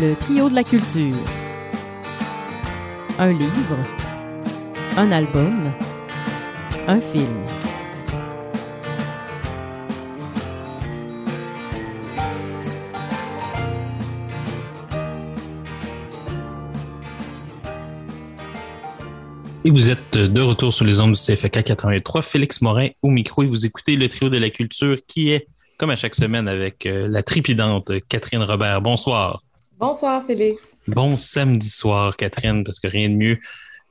Le trio de la culture. Un livre. Un album. Un film. Et vous êtes de retour sur les ondes du CFK 83. Félix Morin au micro et vous écoutez le trio de la culture qui est, comme à chaque semaine, avec euh, la tripidante Catherine Robert. Bonsoir. Bonsoir, Félix. Bon samedi soir, Catherine, parce que rien de mieux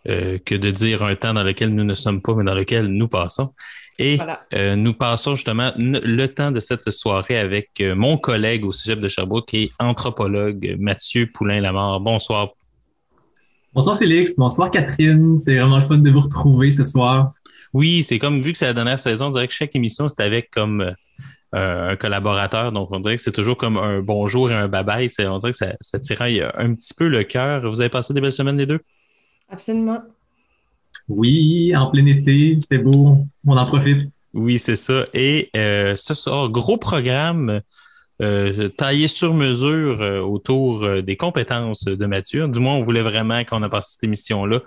euh, que de dire un temps dans lequel nous ne sommes pas, mais dans lequel nous passons. Et euh, nous passons justement le temps de cette soirée avec mon collègue au Cégep de Sherbrooke, qui est anthropologue Mathieu Poulain-Lamar. Bonsoir, Bonsoir Félix, bonsoir Catherine. C'est vraiment le fun de vous retrouver ce soir. Oui, c'est comme vu que c'est la dernière saison, on dirait que chaque émission, c'est avec comme euh, un collaborateur. Donc, on dirait que c'est toujours comme un bonjour et un bye-bye. On dirait que ça, ça tiraille un petit peu le cœur. Vous avez passé des belles semaines les deux? Absolument. Oui, en plein été, c'est beau. On en profite. Oui, c'est ça. Et euh, ce soir, gros programme. Euh, taillé sur mesure euh, autour euh, des compétences de Mathieu. Du moins, on voulait vraiment, quand on a passé cette émission-là,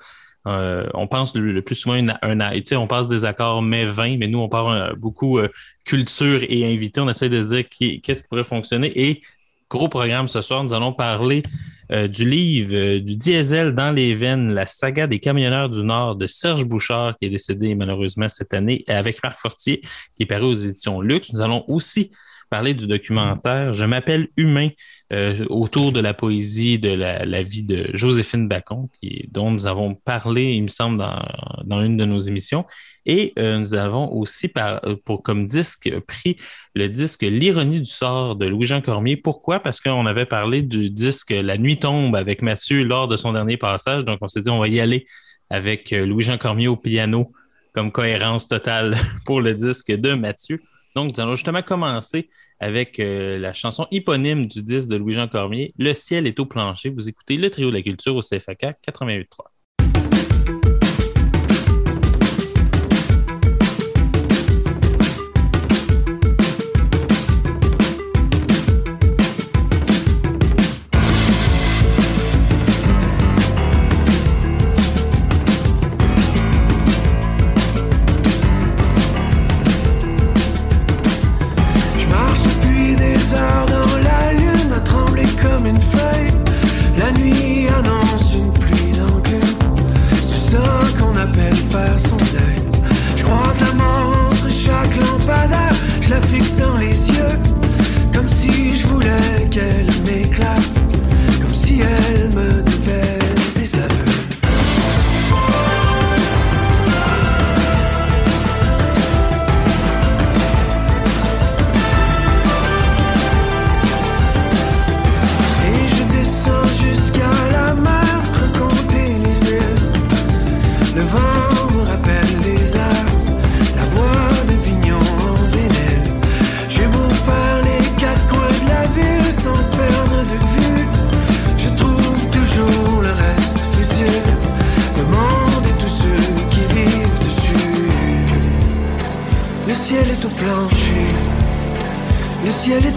on pense le, plus souvent une, un, on passe des accords mais 20, mais nous, on parle beaucoup culture et invité. On essaie de dire qu'est-ce qui pourrait fonctionner. Et gros programme ce soir, nous allons parler du livre du diesel dans les veines, la saga des camionneurs du Nord de Serge Bouchard, qui est décédé malheureusement cette année, avec Marc Fortier, qui est paru aux éditions Luxe. Nous allons aussi parler du documentaire Je m'appelle Humain euh, autour de la poésie de la, vie de Joséphine Bacon, dont nous avons parlé, il me semble, dans, une de nos émissions. Et euh, nous avons aussi, pour comme disque, pris le disque L'ironie du sort de Louis-Jean Cormier. Pourquoi? Parce qu'on avait parlé du disque La nuit tombe avec Mathieu lors de son dernier passage. Donc, on s'est dit, on va y aller avec euh, Louis-Jean Cormier au piano comme cohérence totale pour le disque de Mathieu. Donc, nous allons justement commencer avec euh, la chanson éponyme du disque de Louis-Jean Cormier, Le ciel est au plancher. Vous écoutez le trio de la culture au CFAK 88.3.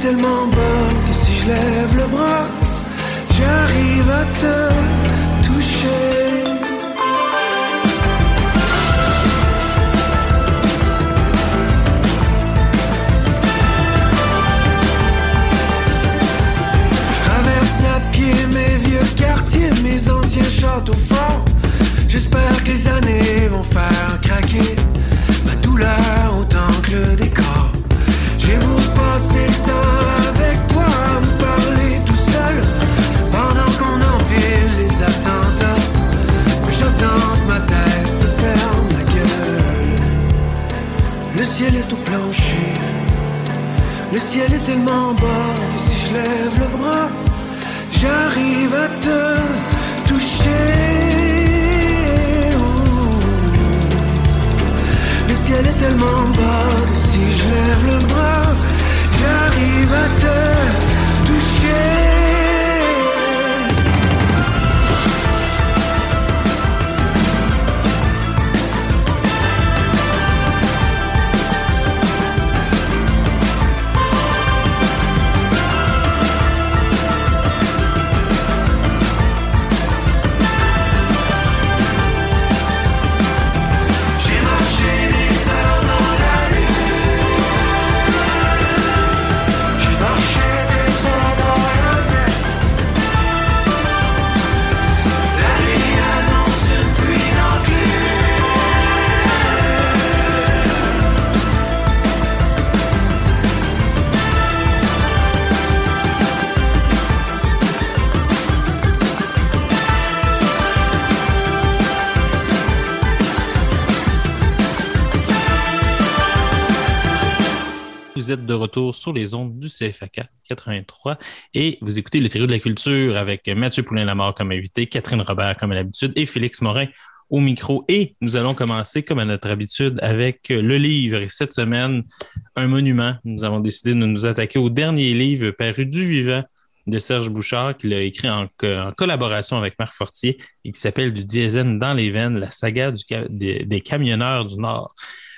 tellement beau. Retour sur les ondes du CFAK 83 et vous écoutez le trio de la culture avec Mathieu Poulain-Lamar comme invité, Catherine Robert comme à l'habitude et Félix Morin au micro. Et nous allons commencer comme à notre habitude avec le livre. Et cette semaine, un monument. Nous avons décidé de nous attaquer au dernier livre paru du vivant de Serge Bouchard qu'il a écrit en, collaboration avec Marc Fortier et qui s'appelle Du diesel dans les veines, la saga des camionneurs du Nord.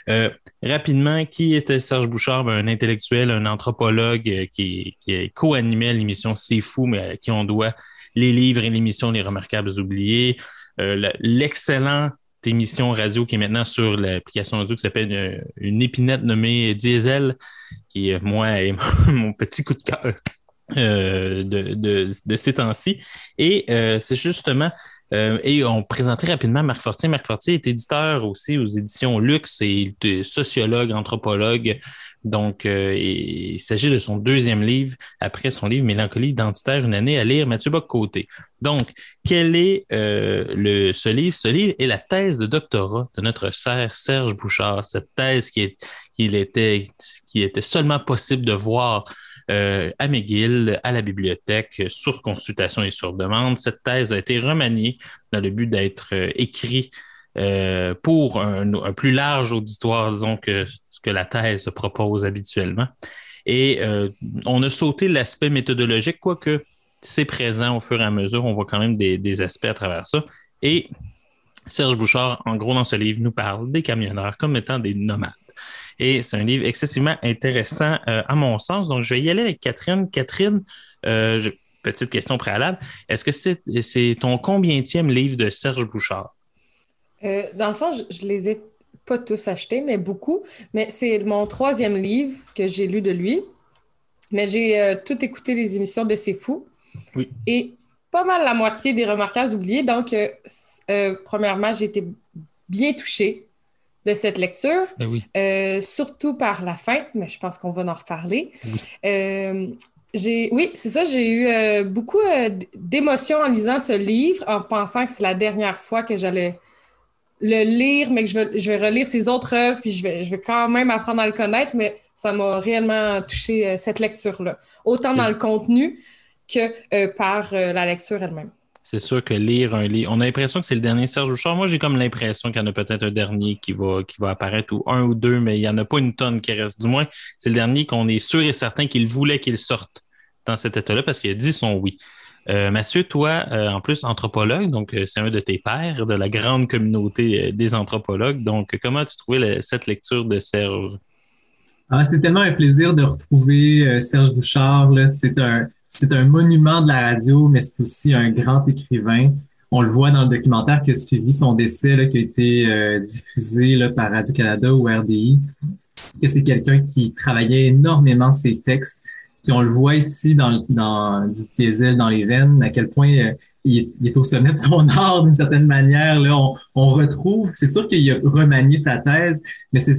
Euh, rapidement, qui était Serge Bouchard? Ben, un intellectuel, un anthropologue euh, qui, qui co-animé l'émission C'est fou, mais à qui on doit les livres et l'émission Les Remarquables Oubliés. Euh, l'excellente émission radio qui est maintenant sur l'application audio qui s'appelle une, épinette nommée Diesel, qui est moi et mon petit coup de cœur de, de, de, ces temps-ci. Et c'est justement euh, et on présentait rapidement Marc Fortier. Marc Fortier est éditeur aussi aux éditions Luxe et sociologue, anthropologue. Donc, euh, il s'agit de son deuxième livre, après son livre Mélancolie identitaire, une année à lire, Mathieu Bock-Côté. Donc, quel est euh, le, ce livre? Ce livre est la thèse de doctorat de notre cher Serge Bouchard. Cette thèse qui, était, qui était seulement possible de voir euh, à McGill, à la bibliothèque, sur consultation et sur demande. Cette thèse a été remaniée dans le but d'être euh, écrite euh, pour un, plus large auditoire, disons, que ce que la thèse propose habituellement. Et on a sauté l'aspect méthodologique, quoique c'est présent au fur et à mesure, on voit quand même des, des aspects à travers ça. Et Serge Bouchard, en gros, dans ce livre, nous parle des camionneurs comme étant des nomades. Et c'est un livre excessivement intéressant euh, à mon sens. Donc, je vais y aller avec Catherine. Catherine, euh, petite question préalable. Est-ce que c'est ton combienième livre de Serge Bouchard? Euh, dans le fond, je, ne les ai pas tous achetés, mais beaucoup. Mais c'est mon troisième livre que j'ai lu de lui. Mais j'ai tout écouté les émissions de C'est Fou. Oui. Et pas mal la moitié des remarquages oubliés. Donc, premièrement, j'ai été bien touchée de cette lecture, ben euh, surtout par la fin, mais je pense qu'on va en reparler. Euh, j'ai, oui, c'est ça, j'ai eu euh, beaucoup d'émotions en lisant ce livre, en pensant que c'est la dernière fois que j'allais le lire, mais que je vais, je vais relire ses autres œuvres, puis je vais, je vais quand même apprendre à le connaître, mais ça m'a réellement touché cette lecture-là, autant dans le contenu que par la lecture elle-même. C'est sûr que lire un livre, on a l'impression que c'est le dernier Serge Bouchard. Moi, j'ai comme l'impression qu'il y en a peut-être un dernier qui va, qui va apparaître, ou un ou deux, mais il n'y en a pas une tonne qui reste. Du moins, c'est le dernier qu'on est sûr et certain qu'il voulait qu'il sorte dans cet état-là parce qu'il a dit son oui. Euh, Mathieu, toi, euh, en plus, anthropologue, donc euh, c'est un de tes pères de la grande communauté des anthropologues. Donc, comment as-tu trouvé cette lecture de Serge? Ah, c'est tellement un plaisir de retrouver Serge Bouchard. C'est un, c'est un monument de la radio, mais c'est aussi un grand écrivain. On le voit dans le documentaire qui a suivi son décès, qui a été euh, diffusé là, par Radio-Canada ou RDI, que c'est quelqu'un qui travaillait énormément ses textes. Puis on le voit ici dans, dans du diesel dans les veines, à quel point euh, il, est, au sommet de son art d'une certaine manière. Là, on, on retrouve, c'est sûr qu'il a remanié sa thèse, mais c'est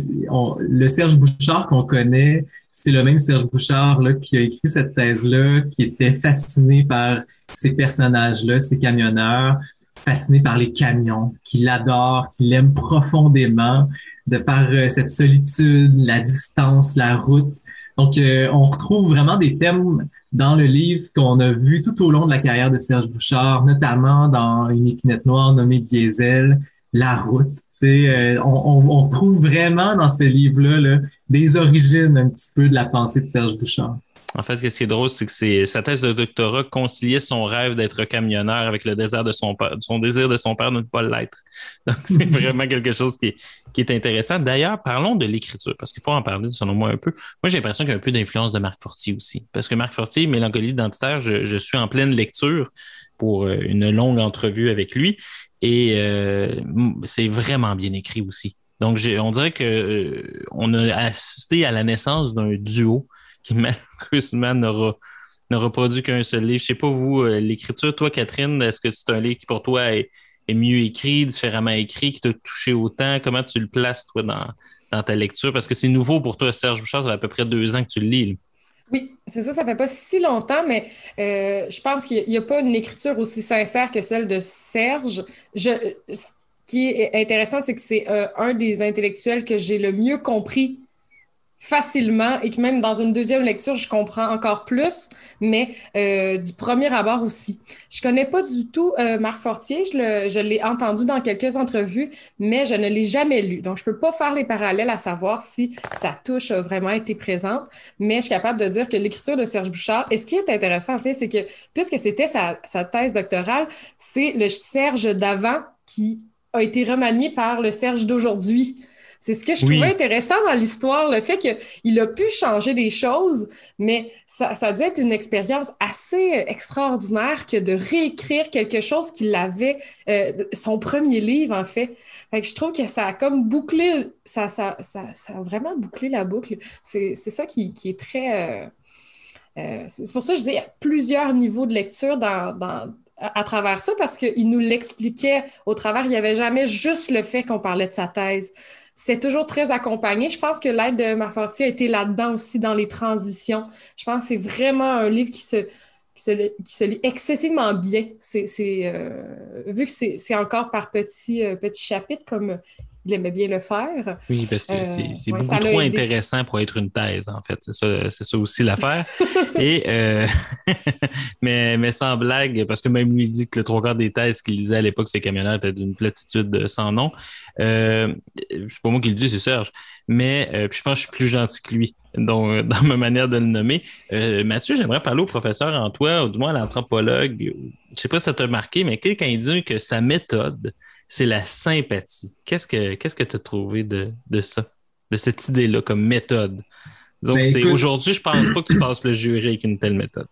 le Serge Bouchard qu'on connaît, c'est le même Serge Bouchard là, qui a écrit cette thèse-là, qui était fasciné par ces personnages-là, ces camionneurs, fasciné par les camions, qui l'adore, qui l'aime profondément, de par euh, cette solitude, la distance, la route. Donc, euh, on retrouve vraiment des thèmes dans le livre qu'on a vu tout au long de la carrière de Serge Bouchard, notamment dans Une épinette noire nommée Diesel, la route. Euh, on, on, trouve vraiment dans ce livre-là là, des origines un petit peu de la pensée de Serge Bouchard. En fait, ce qui est drôle, c'est que c'est sa thèse de doctorat conciliait son rêve d'être camionneur avec le désir de son père, son désir de son père de ne pas l'être. Donc, c'est vraiment quelque chose qui est, qui est intéressant. D'ailleurs, parlons de l'écriture, parce qu'il faut en parler, selon moi, un peu. Moi, j'ai l'impression qu'il y a un peu d'influence de Marc Fortier aussi. Parce que Marc Fortier, Mélancolie identitaire, je, je suis en pleine lecture pour euh, une longue entrevue avec lui. Et euh, c'est vraiment bien écrit aussi. Donc, on dirait que euh, on a assisté à la naissance d'un duo qui malheureusement n'aura n'aura produit qu'un seul livre. Je sais pas vous, euh, l'écriture, toi, Catherine, est-ce que c'est un livre qui pour toi est, mieux écrit, différemment écrit, qui t'a touché autant? Comment tu le places, toi, dans, dans ta lecture? Parce que c'est nouveau pour toi, Serge Bouchard, ça fait à peu près deux ans que tu le lis. Oui, c'est ça, ça fait pas si longtemps, mais euh, je pense qu'il n'y a, pas une écriture aussi sincère que celle de Serge. Ce qui est intéressant, c'est que c'est euh, un des intellectuels que j'ai le mieux compris facilement et que même dans une deuxième lecture, je comprends encore plus, mais euh, du premier abord aussi. Je connais pas du tout euh, Marc Fortier, je l'ai entendu dans quelques entrevues, mais je ne l'ai jamais lu. Donc, je peux pas faire les parallèles à savoir si sa touche a vraiment été présente, mais je suis capable de dire que l'écriture de Serge Bouchard, et ce qui est intéressant en fait, c'est que puisque c'était sa, sa thèse doctorale, c'est le Serge d'avant qui a été remanié par le Serge d'aujourd'hui. C'est ce que je trouvais intéressant dans l'histoire, le fait qu'il a pu changer des choses, mais ça, ça a dû être une expérience assez extraordinaire que de réécrire quelque chose qu'il avait, euh, son premier livre, en fait. fait que je trouve que ça a comme bouclé, ça, ça, ça, ça a vraiment bouclé la boucle. C'est ça qui, qui, est très... Euh, euh, c'est pour ça que je dis, il y a plusieurs niveaux de lecture dans, dans à, travers ça parce qu'il nous l'expliquait au travers. Il n'y avait jamais juste le fait qu'on parlait de sa thèse c'était toujours très accompagné. Je pense que l'aide de Marfortier a été là-dedans aussi dans les transitions. Je pense que c'est vraiment un livre qui se, qui lit excessivement bien. C'est, euh, vu que c'est, encore par petits, euh, petits chapitres, comme il aimait bien le faire. Oui, parce que c'est, euh, beaucoup trop intéressant pour être une thèse, en fait. C'est ça, ça aussi l'affaire. Et, mais, mais sans blague, parce que même lui dit que le trois quarts des thèses qu'il lisait à l'époque, ces camionneurs étaient d'une platitude sans nom. Euh, c'est pas moi qui le dis, c'est Serge. Mais euh, je pense que je suis plus gentil que lui dans, dans ma manière de le nommer. Euh, Mathieu, j'aimerais parler au professeur Antoine, ou du moins à l'anthropologue. Je sais pas si ça t'a marqué, mais quand il dit que sa méthode, c'est la sympathie. Qu'est-ce que qu'est-ce que tu as trouvé de, de ça, de cette idée-là comme méthode? Donc, ben, c'est aujourd'hui, je pense pas que tu passes le jury avec une telle méthode.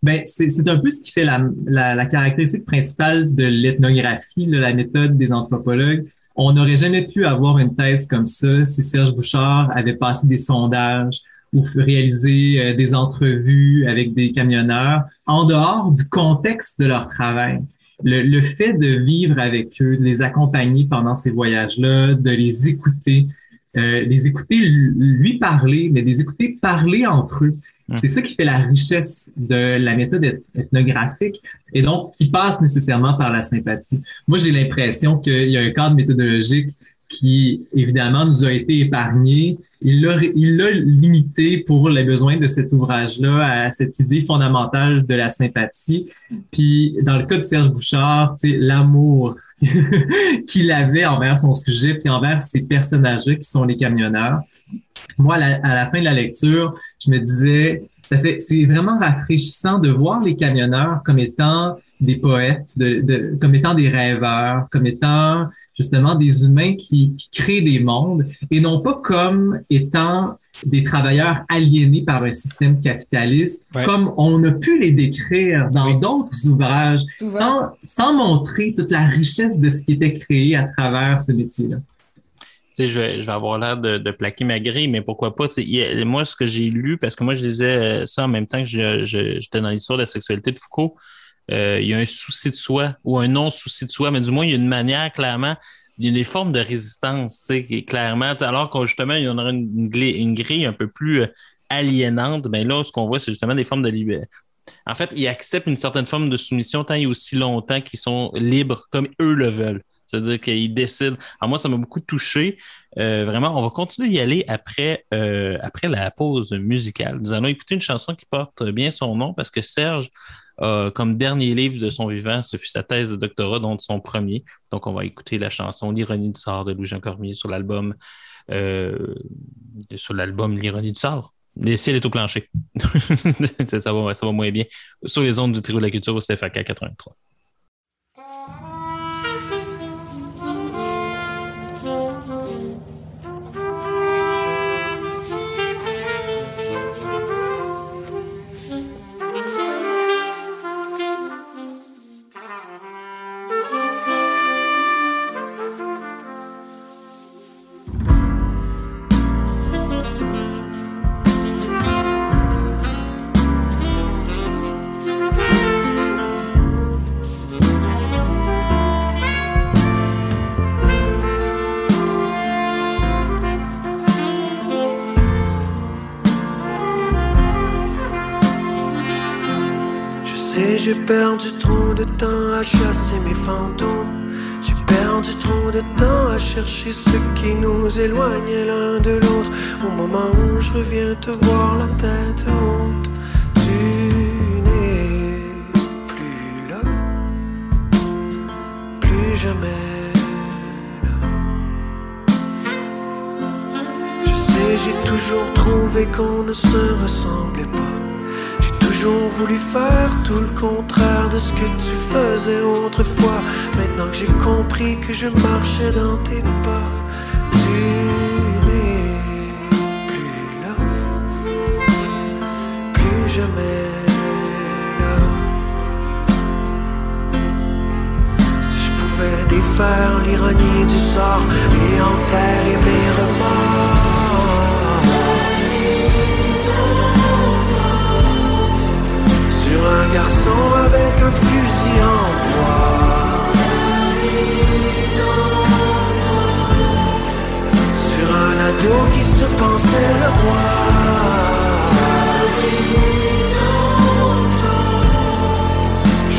Ben, c'est un peu ce qui fait la, la, la caractéristique principale de l'ethnographie, la méthode des anthropologues. On n'aurait jamais pu avoir une thèse comme ça si Serge Bouchard avait passé des sondages ou réalisé euh, des entrevues avec des camionneurs en dehors du contexte de leur travail. Le, le, fait de vivre avec eux, de les accompagner pendant ces voyages-là, de les écouter, euh, les écouter lui parler, mais les écouter parler entre eux. Mmh. C'est ça qui fait la richesse de la méthode ethnographique et donc qui passe nécessairement par la sympathie. Moi, j'ai l'impression qu'il y a un cadre méthodologique qui, évidemment, nous a été épargné. Il l'a, limité pour les besoins de cet ouvrage-là à cette idée fondamentale de la sympathie. Puis, dans le cas de Serge Bouchard, c'est l'amour qu'il avait envers son sujet puis envers ces personnages-là qui sont les camionneurs moi, à la, fin de la lecture, je me disais, c'est vraiment rafraîchissant de voir les camionneurs comme étant des poètes, comme étant des rêveurs, comme étant justement des humains qui, créent des mondes et non pas comme étant des travailleurs aliénés par un système capitaliste, comme on a pu les décrire dans d'autres ouvrages, sans, sans montrer toute la richesse de ce qui était créé à travers ce métier-là. Je vais, avoir l'air de, plaquer ma grille, mais pourquoi pas? moi, ce que j'ai lu, parce que moi, je lisais ça en même temps que j'étais dans l'histoire de la sexualité de Foucault, euh, il y a un souci de soi ou un non-souci de soi, mais du moins, il y a une manière, clairement, il y a des formes de résistance, qui, clairement, alors que justement, il y en aura une, grille, un peu plus euh, aliénante, mais ben là, ce qu'on voit, c'est justement des formes de liberté. En fait, ils acceptent une certaine forme de soumission tant et aussi longtemps qu'ils sont libres comme eux le veulent. C'est-à-dire qu'il décide. Alors moi, ça m'a beaucoup touché. Euh, vraiment, on va continuer d'y aller après, euh, après la pause musicale. Nous allons écouter une chanson qui porte bien son nom parce que Serge, comme dernier livre de son vivant, ce fut sa thèse de doctorat, dont son premier. Donc, on va écouter la chanson L'ironie du sort de Louis-Jean Cormier sur l'album euh, sur l'album L'ironie du sort. Les ciels est au plancher. ça, va, ça va moins bien. Sur les ondes du trio de la culture au CFAK 83. Perdu trop de temps à chasser mes fantômes. J'ai perdu trop de temps à chercher ce qui nous éloignait l'un de l'autre. Au moment où je reviens te voir la tête haute, tu n'es plus là, plus jamais. Je sais, j'ai toujours trouvé qu'on ne se ressemblait pas. Toujours voulu faire tout le contraire de ce que tu faisais autrefois. Maintenant que j'ai compris que je marchais dans tes pas, tu n'es plus là, plus jamais là. Si je pouvais défaire l'ironie du sort et enterrer mes remords. Un garçon avec un fusil en bois. Sur un ado qui se pensait le roi.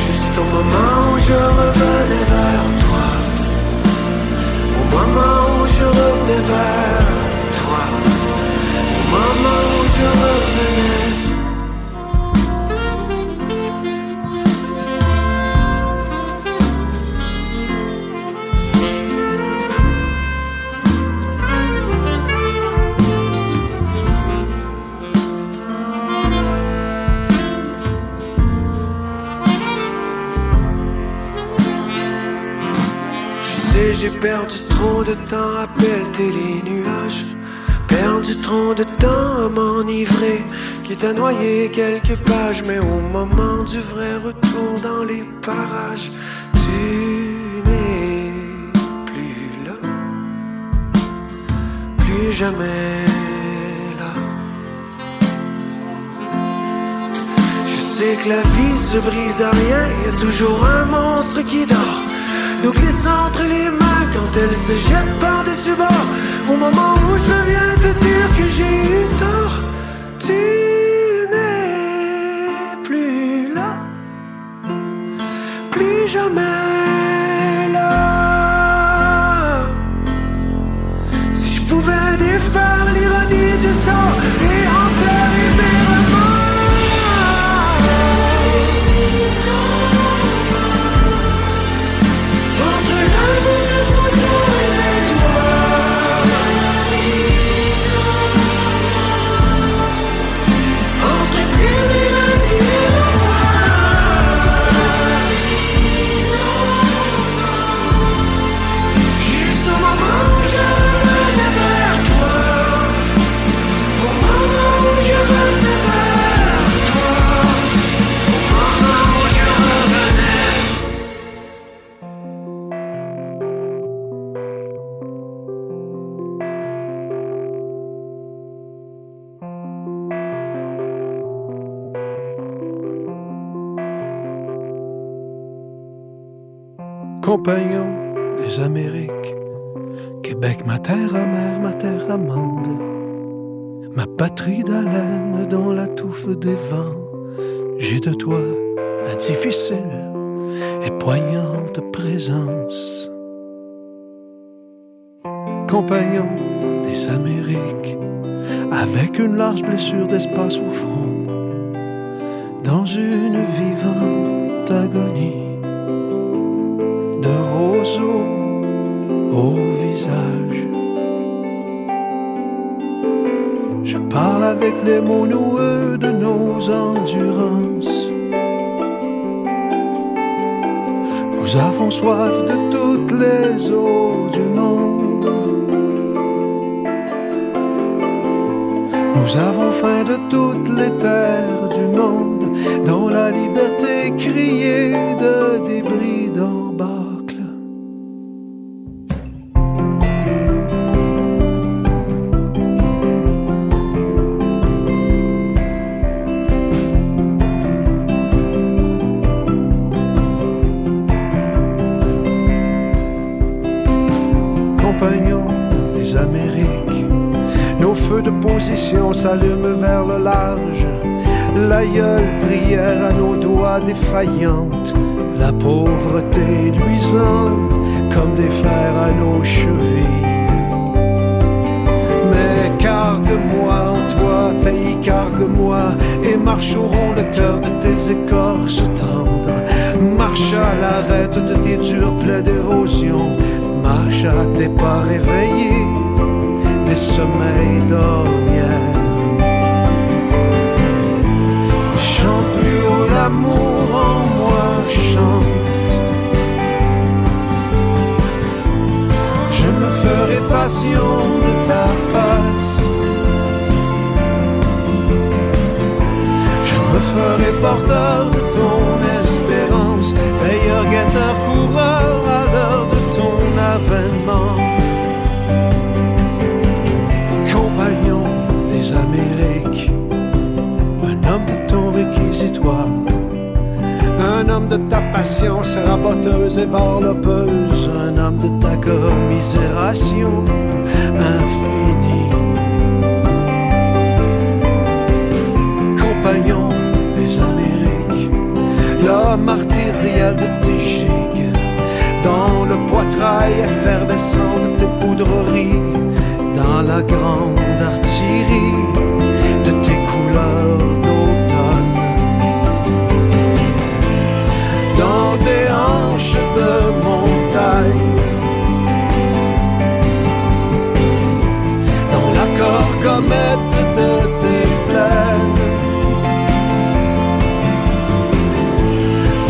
Juste au moment où je revenais vers toi. Au moment où je revenais vers toi. Au moment où je revenais. J'ai perdu trop de temps à pelleter les nuages. Perdu trop de temps à m'enivrer, quitte à noyer quelques pages. Mais au moment du vrai retour dans les parages, tu n'es plus là, plus jamais là. Je sais que la vie se brise à rien, y a toujours un monstre qui dort. Nous glissons entre les mains quand elle se jette par-dessus bord. Au moment où je viens te dire que j'ai eu tort, tu n'es plus là, plus jamais Québec, ma terre amère, ma terre amande, ma patrie d'haleine dans la touffe des vents, j'ai de toi la difficile et poignante présence. Compagnon des Amériques, avec une large blessure d'espace au front, dans une vivante agonie de roseaux au visage. Je parle avec les mots noueux de nos endurances. Nous avons soif de toutes les eaux du monde. Nous avons faim de toutes les terres du monde, dans la liberté criée de débris s'allument vers le large. L'aïeul prière à nos doigts défaillantes, la pauvreté luisant comme des fers à nos chevilles. Mais cargue-moi en toi, pays, cargue-moi, et marche au rond le cœur de tes écorces tendres. Marche à l'arête de tes durs plaies d'érosion, marche à tes pas réveillés des sommeils d'ornières. L'amour en moi, chante. Je me ferai passion de ta face. Je me ferai porteur de ton espérance, veilleur, guetteur, coureur à l'heure de ton avènement. Compagnon des Amériques, un homme de ton réquisitoire. Un homme de ta patience raboteuse et varlopeuse, un homme de ta commisération infinie. Compagnon des Amériques, l'homme artériel de tes gigues, dans le poitrail effervescent de tes poudreries, dans la grande artillerie de tes couleurs montagne. Dans l'accord comète de tes plaines.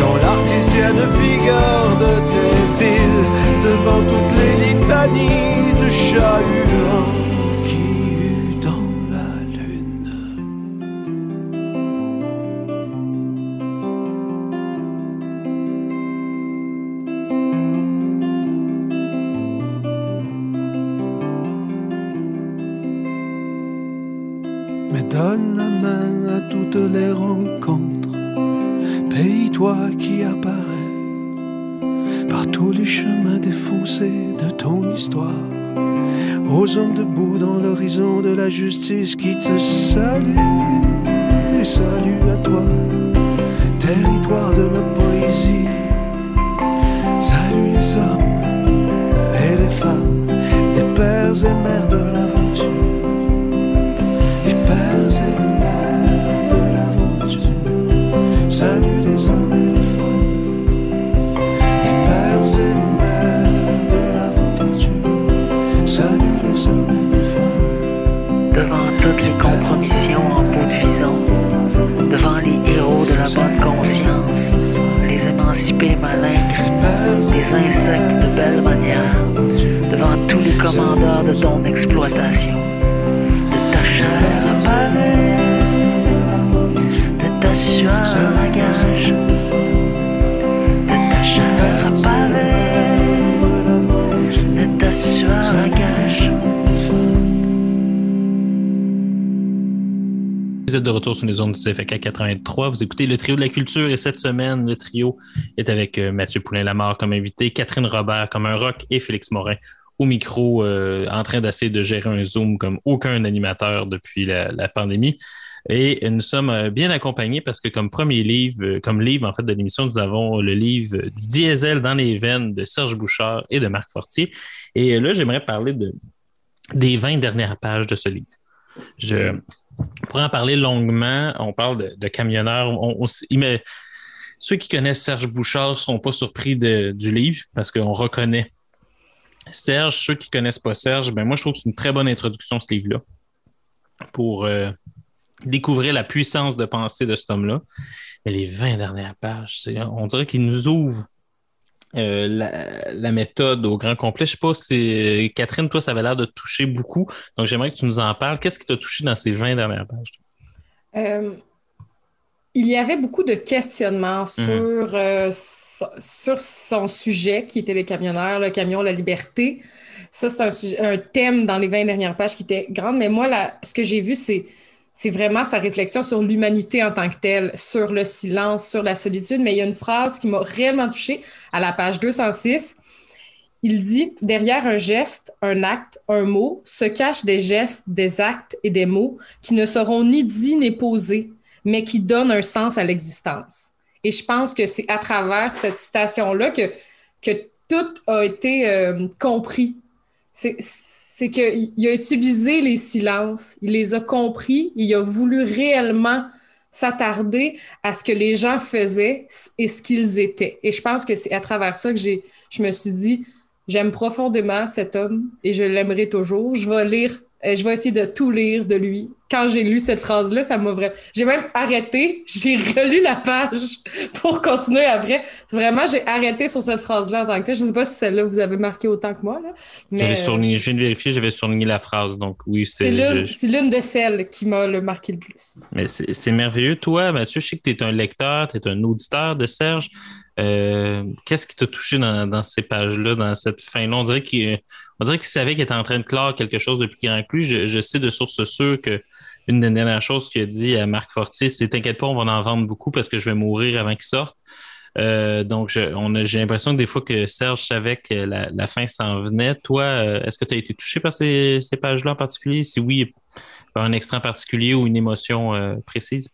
Dans l'artésienne vigueur de tes villes. Devant toutes les litanies de chahutants justice qui te salue, sur les ondes du CFK 83. Vous écoutez le trio de la culture et cette semaine, le trio est avec euh, Mathieu Poulain-Lamar comme invité, Catherine Robert comme un rock et Félix Morin au micro euh, en train d'essayer de gérer un Zoom comme aucun animateur depuis la, pandémie. Et nous sommes euh, bien accompagnés parce que comme premier livre, comme livre en fait de l'émission, nous avons le livre du diesel dans les veines de Serge Bouchard et de Marc Fortier. Et là, j'aimerais parler de, des 20 dernières pages de ce livre. Je pourrais en parler longuement. On parle de, camionneurs. On, ceux qui connaissent Serge Bouchard ne seront pas surpris du livre parce qu'on reconnaît Serge. Ceux qui connaissent pas Serge, ben moi, je trouve que c'est une très bonne introduction, ce livre-là, pour euh, découvrir la puissance de pensée de cet homme-là. Mais les 20 dernières pages, on dirait qu'il nous ouvre euh, la, la méthode au grand complet. Je sais pas si Catherine, toi, ça avait l'air de te toucher beaucoup. Donc, j'aimerais que tu nous en parles. Qu'est-ce qui t'a touché dans ces 20 dernières pages? Euh, il y avait beaucoup de questionnements sur, euh, sur son sujet, qui était les camionneurs, le camion, la liberté. Ça, c'est un, un thème dans les 20 dernières pages qui était grande, mais moi, là, ce que j'ai vu, c'est, c'est vraiment sa réflexion sur l'humanité en tant que telle, sur le silence, sur la solitude. Mais il y a une phrase qui m'a réellement touchée à la page 206. Il dit Derrière un geste, un acte, un mot, se cachent des gestes, des actes et des mots qui ne seront ni dits ni posés, mais qui donnent un sens à l'existence. Et je pense que c'est à travers cette citation-là que, que tout a été euh, compris. Qu'il a utilisé les silences, il les a compris, il a voulu réellement s'attarder à ce que les gens faisaient et ce qu'ils étaient. Et je pense que c'est à travers ça que j'ai, je me suis dit, j'aime profondément cet homme et je l'aimerai toujours. Je vais lire je vais essayer de tout lire de lui. Quand j'ai lu cette phrase-là, ça m'a vraiment. J'ai même arrêté, j'ai relu la page pour continuer après. Vraiment, j'ai arrêté sur cette phrase-là en tant que. Je ne sais pas si celle-là vous avez marqué autant que moi. Là, mais surligné, je viens de vérifier, j'avais surligné la phrase. Donc oui, c'est. C'est l'une de celles qui m'a le marqué le plus. Mais c'est merveilleux. Toi, Mathieu, je sais que tu es un lecteur, tu es un auditeur de Serge. Euh, qu'est-ce qui t'a touché dans, ces pages-là, dans cette fin-là? On dirait qu'il savait qu'il était en train de clore quelque chose de plus grand que lui. Je, sais de source sûre que une des dernières choses qu'il a dit à Marc Fortier, c'est T'inquiète pas, on va en vendre beaucoup parce que je vais mourir avant qu'il sorte. Euh, donc, j'ai l'impression que des fois que Serge savait que la, fin s'en venait. Toi, euh, est-ce que tu as été touché par ces, pages-là en particulier? Si oui, par un extrait particulier ou une émotion précise?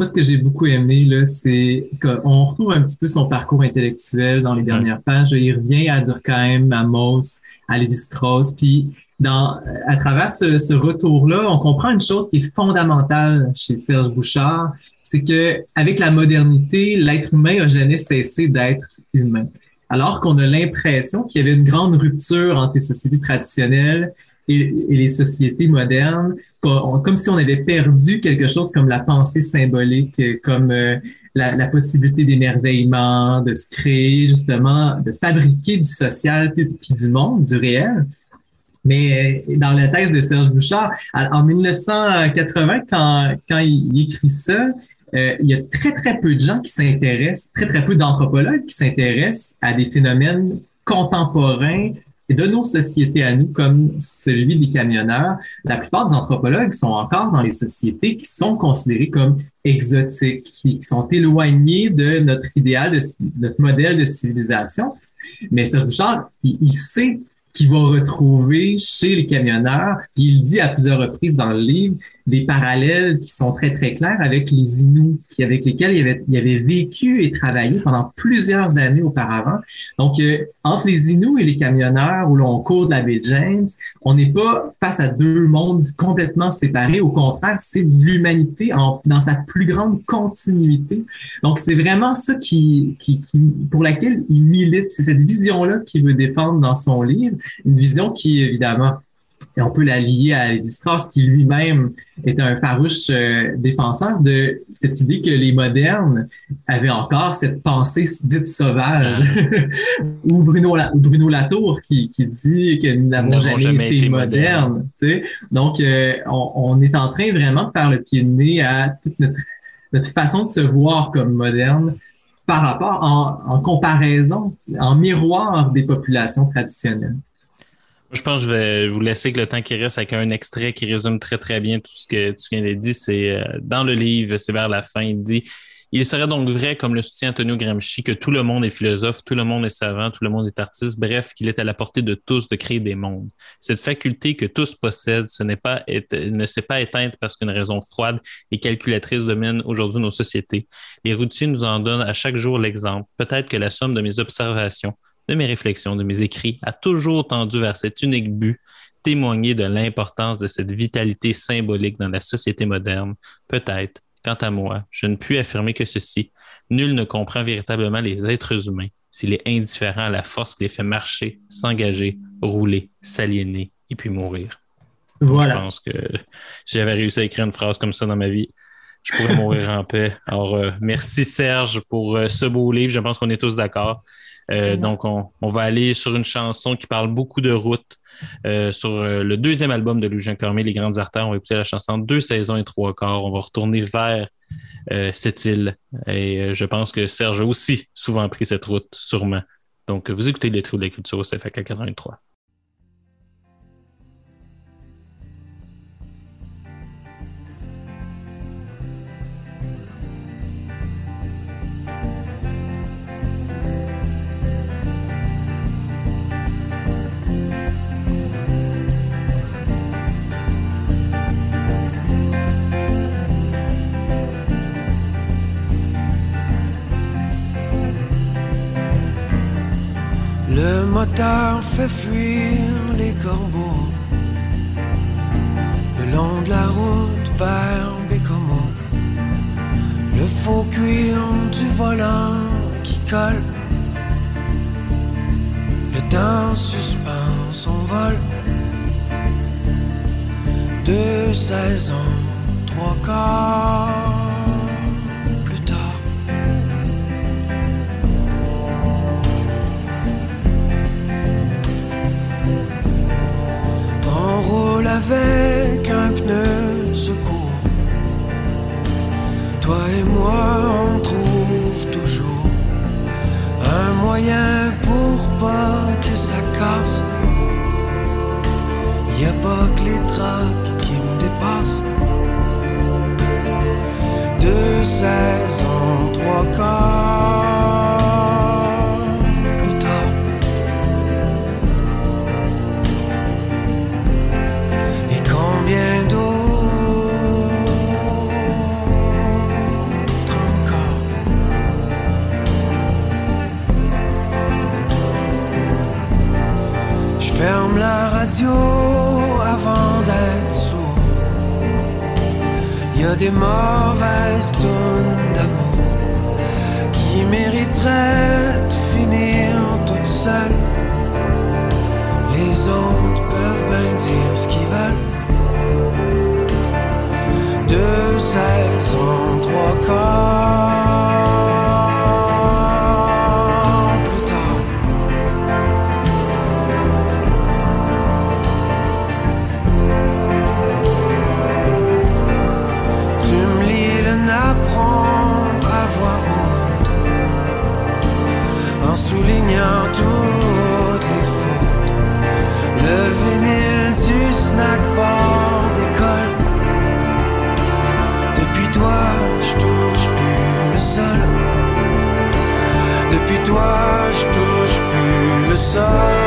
Moi, ce que j'ai beaucoup aimé, là, c'est qu'on retrouve un petit peu son parcours intellectuel dans les dernières pages. Il revient à Durkheim, à Mauss, à Lévi-Strauss, puis dans, à travers ce, ce retour-là, on comprend une chose qui est fondamentale chez Serge Bouchard, c'est que avec la modernité, l'être humain a jamais cessé d'être humain. Alors qu'on a l'impression qu'il y avait une grande rupture entre les sociétés traditionnelles et, et les sociétés modernes, comme si on avait perdu quelque chose comme la pensée symbolique, comme euh, la, possibilité d'émerveillement, de se créer justement, de fabriquer du social puis, du monde, du réel. Mais euh, dans la thèse de Serge Bouchard, en 1980, quand, quand il, écrit ça, euh, il y a très, très peu de gens qui s'intéressent, très, très peu d'anthropologues qui s'intéressent à des phénomènes contemporains et de nos sociétés à nous, comme celui des camionneurs, la plupart des anthropologues sont encore dans les sociétés qui sont considérées comme exotiques, qui sont éloignées de notre idéal, de notre modèle de civilisation. Mais Serge Bouchard, il, sait qu'il va retrouver chez les camionneurs, il dit à plusieurs reprises dans le livre, des parallèles qui sont très, très clairs avec les Inuits, avec lesquels il avait, il avait vécu et travaillé pendant plusieurs années auparavant. Donc, euh, entre les Inuits et les camionneurs où l'on court de la baie James, on n'est pas face à deux mondes complètement séparés. Au contraire, c'est l'humanité dans sa plus grande continuité. Donc, c'est vraiment ça qui, qui, qui, pour laquelle il milite. C'est cette vision-là qu'il veut défendre dans son livre. Une vision qui, évidemment, et on peut la lier à Lévi-Strauss qui lui-même est un farouche euh, défenseur de cette idée que les modernes avaient encore cette pensée dite sauvage. Ou Bruno, Bruno Latour qui, qui dit que nous n'avons jamais, été, modernes. Donc, euh, on, on, est en train vraiment de faire le pied de nez à toute notre, notre façon de se voir comme moderne par rapport en, en comparaison, en miroir des populations traditionnelles. Je pense que je vais vous laisser le temps qui reste avec un extrait qui résume très très bien tout ce que tu viens de dire. C'est euh, dans le livre, c'est vers la fin, il dit Il serait donc vrai, comme le soutient Antonio Gramsci, que tout le monde est philosophe, tout le monde est savant, tout le monde est artiste, bref, qu'il est à la portée de tous de créer des mondes. Cette faculté que tous possèdent ce n'est pas, ne s'est pas éteinte parce qu'une raison froide et calculatrice domine aujourd'hui nos sociétés. Les routiers nous en donnent à chaque jour l'exemple. Peut-être que la somme de mes observations de mes réflexions, de mes écrits, a toujours tendu vers cet unique but, témoigner de l'importance de cette vitalité symbolique dans la société moderne. Peut-être, quant à moi, je ne puis affirmer que ceci. Nul ne comprend véritablement les êtres humains s'il est indifférent à la force qui les fait marcher, s'engager, rouler, s'aliéner et puis mourir. Voilà. Je pense que si j'avais réussi à écrire une phrase comme ça dans ma vie, je pourrais mourir en paix. Alors, euh, merci Serge pour euh, ce beau livre. Je pense qu'on est tous d'accord. Euh, donc, on, va aller sur une chanson qui parle beaucoup de route. Euh, sur euh, le deuxième album de Louis-Jean Cormier, Les Grandes Artères, on va écouter la chanson Deux saisons et trois quarts. On va retourner vers cette île. Et je pense que Serge a aussi souvent pris cette route, sûrement. Donc, vous écoutez les trous de la culture au CFAK 83. Fait fuir les corbeaux le long de la route vers Bécomo. Le faux cuir du volant qui colle. Le temps suspend son vol. Deux saisons, trois quarts. Avec un pneu secours. Toi et moi, on trouve toujours un moyen pour pas que ça casse. Y a pas que les tracs qui me dépassent. Deux saisons, trois quarts des mauvaises tonnes d'amour qui mériteraient de finir toutes seules. Les autres peuvent bien dire ce qu'ils veulent. Deux saisons, trois quarts plus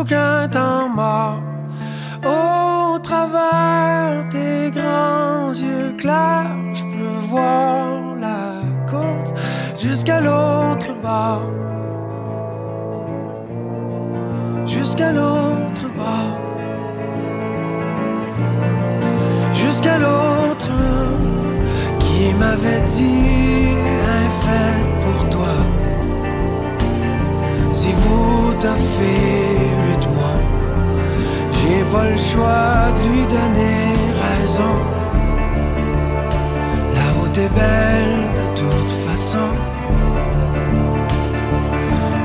aucun temps mort. Au travers tes grands yeux clairs, je peux voir la côte jusqu'à l'autre bord. Jusqu'à l'autre bord. Jusqu'à l'autre qui m'avait dit un fait pour toi. Si vous j'ai pas le choix de lui donner raison. La route est belle de toute façon.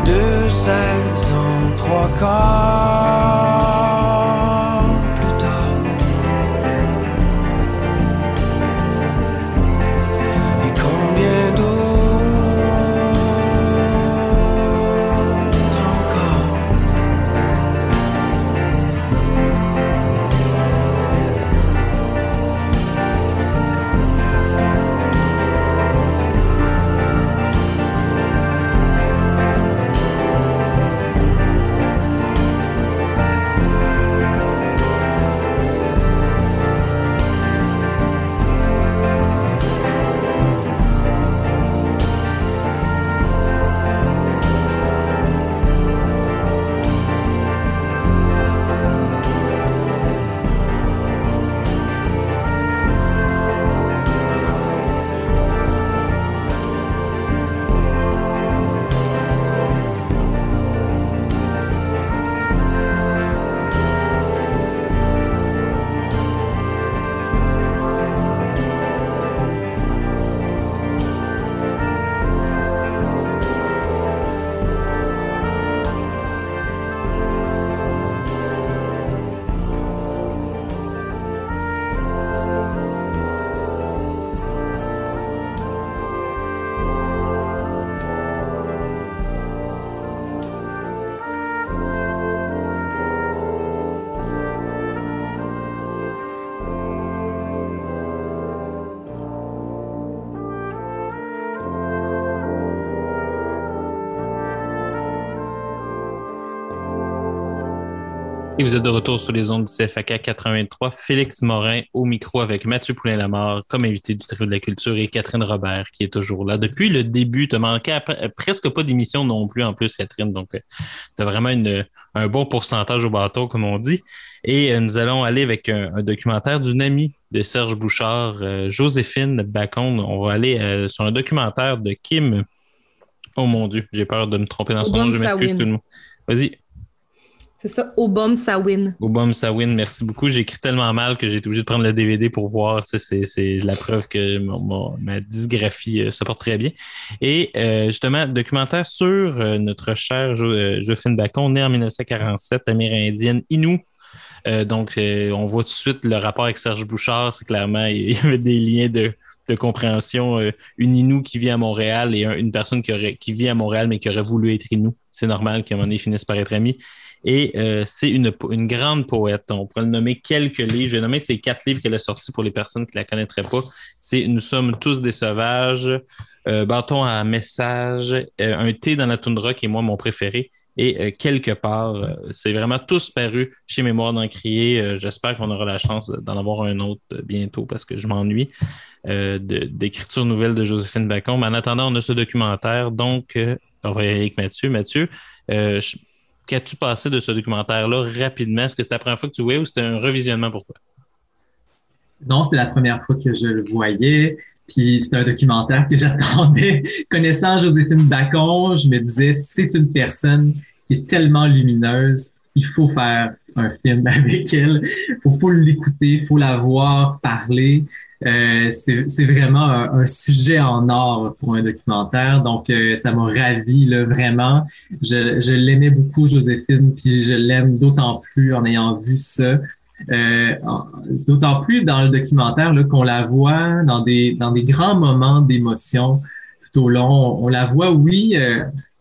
Deux saisons, trois quarts Et vous êtes de retour sur les ondes du CFAK 83. Félix Morin au micro avec Mathieu Poulin-Lamar comme invité du Trio de la Culture et Catherine Robert qui est toujours là. Depuis le début, tu manqué presque pas d'émission non plus en plus, Catherine. Donc, tu as vraiment une, un bon pourcentage au bateau, comme on dit. Et euh, nous allons aller avec un, documentaire d'une amie de Serge Bouchard, euh, Joséphine Bacon. On va aller euh, sur un documentaire de Kim. Oh mon Dieu, j'ai peur de me tromper dans son nom. Je m'excuse tout le monde. Vas-y. C'est ça, Obom Sawin. Obom Sawin, merci beaucoup. J'ai écrit tellement mal que j'ai été obligé de prendre le DVD pour voir. C'est la preuve que ma, dysgraphie euh, se porte très bien. Et euh, justement, documentaire sur euh, notre chère Josephine Bacon, née en 1947, amérindienne Inou. donc, on voit tout de suite le rapport avec Serge Bouchard. C'est clairement, il y avait des liens de, compréhension. une Inou qui vit à Montréal et une personne qui, qui vit à Montréal mais qui aurait voulu être Inou. C'est normal qu'à un moment donné, ils finissent par être amis. Et euh, c'est une, une, grande poète. On pourrait le nommer quelques livres. Je vais nommer ces quatre livres qu'elle a sortis pour les personnes qui ne la connaîtraient pas. C'est Nous sommes tous des sauvages, euh, Bâton à message, euh, Un thé dans la toundra qui est moi mon préféré. Et quelque part, c'est vraiment tous paru chez Mémoire d'Encrier. J'espère qu'on aura la chance d'en avoir un autre bientôt parce que je m'ennuie d'écriture nouvelle de Joséphine Bacon. Mais en attendant, on a ce documentaire. Donc, on va y aller avec Mathieu. Mathieu, Qu'as-tu passé de ce documentaire-là rapidement? Est-ce que c'était la première fois que tu voyais ou c'était un revisionnement pour toi? Non, c'est la première fois que je le voyais. Puis c'est un documentaire que j'attendais. Connaissant Joséphine Bacon, je me disais, c'est une personne qui est tellement lumineuse, il faut faire un film avec elle. Il faut, faut l'écouter, il faut la voir parler. Euh, c'est vraiment un, sujet en or pour un documentaire. Donc, euh, ça m'a ravi, là, vraiment. Je, je l'aimais beaucoup, Joséphine, puis je l'aime d'autant plus en ayant vu ça. Euh, d'autant plus dans le documentaire qu'on la voit dans des, dans des grands moments d'émotion tout au long. On, la voit, oui,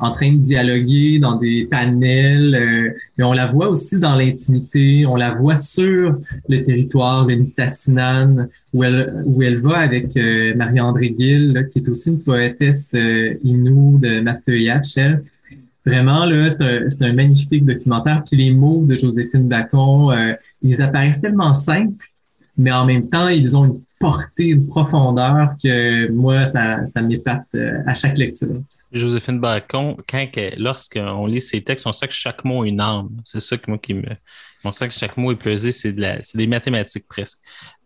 en train de dialoguer dans des panels, euh, mais on la voit aussi dans l'intimité, on la voit sur le territoire, le Nitassinan, où elle, où elle va avec euh, Marie-André Gill, qui est aussi une poétesse euh, Innu de Mastoyach. Vraiment, là, c'est un, un, magnifique documentaire. Puis les mots de Joséphine Bacon, euh, ils apparaissent tellement simples, mais en même temps, ils ont une portée, une profondeur que moi, ça, ça m'épate à chaque lecture. Joséphine Bacon, quand lorsqu'on lit ses textes, on sait que chaque mot a une âme. C'est ça que moi qui me. On sait que chaque mot est pesé, c'est de la, c'est des mathématiques presque.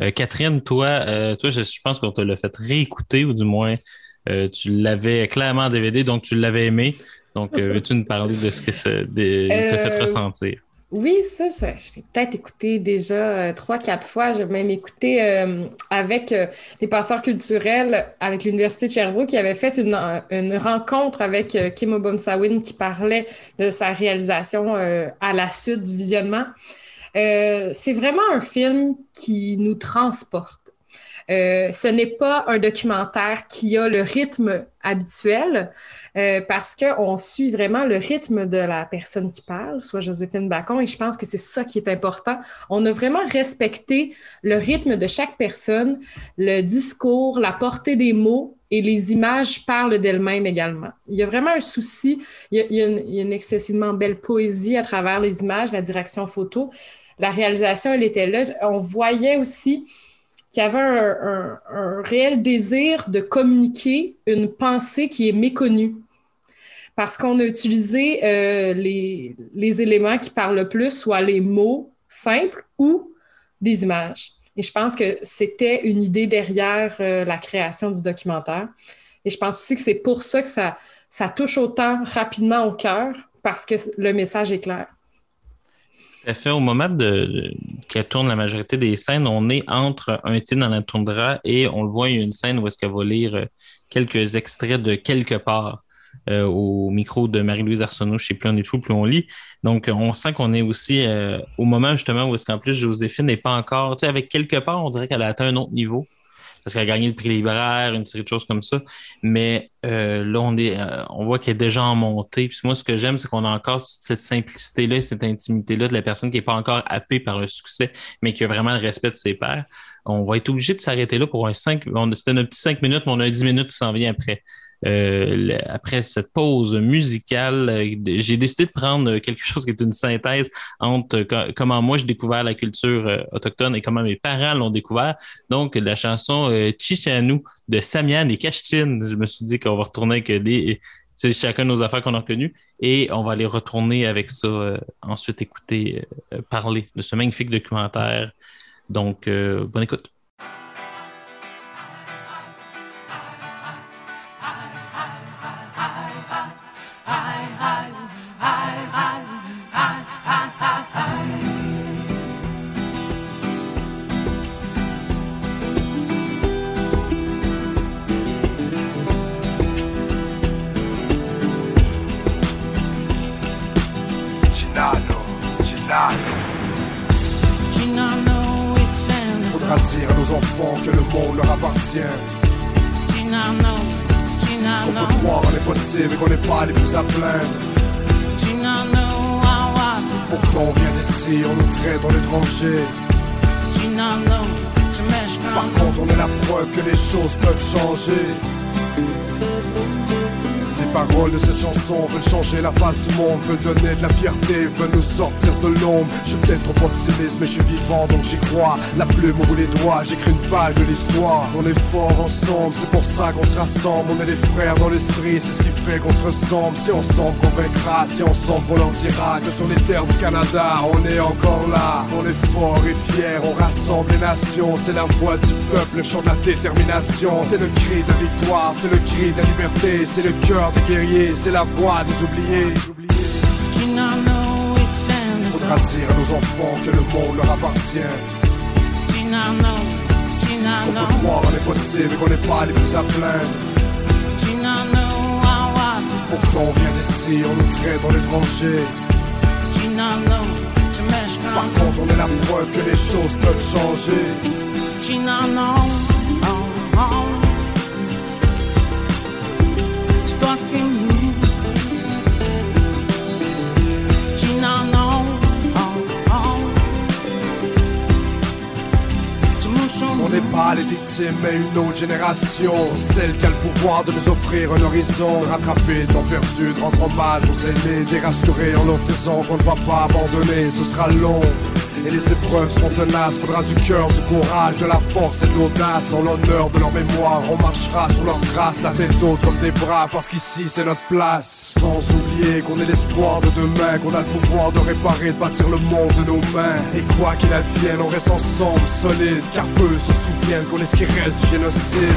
Euh, Catherine, toi, euh, toi, je, pense qu'on te l'a fait réécouter, ou du moins euh, tu l'avais clairement en DVD, donc tu l'avais aimé. Donc, veux-tu nous parler de ce que ça t'a fait ressentir? Oui, ça, ça je t'ai peut-être écouté déjà euh, trois, quatre fois. J'ai même écouté euh, avec euh, les passeurs culturels avec l'Université de Sherbrooke qui avait fait une, une rencontre avec Kim Obom-Sawin qui parlait de sa réalisation à la suite du visionnement. c'est vraiment un film qui nous transporte. Euh, ce n'est pas un documentaire qui a le rythme habituel euh, parce qu'on suit vraiment le rythme de la personne qui parle, soit Joséphine Bacon, et je pense que c'est ça qui est important. On a vraiment respecté le rythme de chaque personne, le discours, la portée des mots et les images parlent d'elles-mêmes également. Il y a vraiment un souci, il y a, une, excessivement belle poésie à travers les images, la direction photo. La réalisation, elle était là. On voyait aussi qui avait un, réel désir de communiquer une pensée qui est méconnue. Parce qu'on a utilisé euh, les, éléments qui parlent le plus, soit les mots simples ou des images. Et je pense que c'était une idée derrière euh, la création du documentaire. Et je pense aussi que c'est pour ça que ça, ça touche autant rapidement au cœur, parce que le message est clair fait. Au moment de, qu'elle tourne la majorité des scènes, on est entre un thé dans la toundra et on le voit, une scène où est-ce qu'elle va lire euh, quelques extraits de quelque part. Euh, au micro de Marie-Louise Arsenault, je sais plus on est plus on lit. Donc, on sent qu'on est aussi euh, au moment justement où est-ce qu'en plus Joséphine n'est pas encore, tu sais, avec quelque part, on dirait qu'elle a atteint un autre niveau parce qu'elle a gagné le prix libraire, une série de choses comme ça. Mais euh, là, on, est, euh, on voit qu'elle est déjà en montée. Puis moi, ce que j'aime, c'est qu'on a encore cette simplicité-là, cette intimité-là de la personne qui n'est pas encore happée par le succès, mais qui a vraiment le respect de ses pairs. On va être obligé de s'arrêter là pour un 5. C'était notre petit 5 minutes, mais on a 10 minutes qui s'en vient après. Euh, après cette pause musicale, euh, j'ai décidé de prendre quelque chose qui est une synthèse entre comment moi j'ai découvert la culture autochtone et comment mes parents l'ont découvert. Donc, la chanson Chichanou de Samian et Kashtine. Je me suis dit qu'on va retourner avec des c'est chacun de nos affaires qu'on a reconnues. Et on va aller retourner avec ça, ensuite écouter parler de ce magnifique documentaire. Donc, bonne écoute. Faudra dire à nos enfants que le monde leur appartient. On peut croire en l'impossible et qu'on n'est pas les plus à plaindre. Pourtant on vient d'ici, on nous traite en étranger. Par contre on est la preuve que les choses peuvent changer paroles de cette chanson veulent changer la face du monde, veulent donner de la fierté, veulent nous sortir de l'ombre. Je suis peut-être trop optimiste, mais je suis vivant donc j'y crois. La plume au des doigts, j'écris une page de l'histoire. On est fort ensemble, c'est pour ça qu'on se rassemble. On est des frères dans l'esprit, c'est ce qui fait qu'on se ressemble. Si ensemble qu'on vaincra, si ensemble qu'on leur dira que sur les terres du Canada, on est encore là. On est fort et fier, on rassemble les nations. C'est la voix du peuple, le chant de la détermination. C'est le cri de victoire, c'est le cri de la liberté, c'est le cœur des c'est la voix des oubliés. Faudra dire à nos enfants que le monde leur appartient. On peut croire en l'impossible et qu'on n'est pas les plus à plaindre. Pourtant on vient d'ici, on nous traite en étranger. Par contre on est la preuve que les choses peuvent changer. On n'est pas les victimes, mais une autre génération. Celle qui a le pouvoir de nous offrir un horizon? Rattraper le temps perdu, de rendre hommage aux aînés. Les rassurer en leur disant qu'on ne va pas abandonner. Ce sera long. Et les épreuves sont tenaces, faudra du cœur, du courage, de la force et de l'audace. En l'honneur de leur mémoire, on marchera sur leur traces, la tête haute comme des bras, parce qu'ici c'est notre place. Sans oublier qu'on est l'espoir de demain, qu'on a le pouvoir de réparer, de bâtir le monde de nos mains. Et quoi qu'il advienne, on reste ensemble, solide, car peu se souviennent qu'on est ce qui reste du génocide.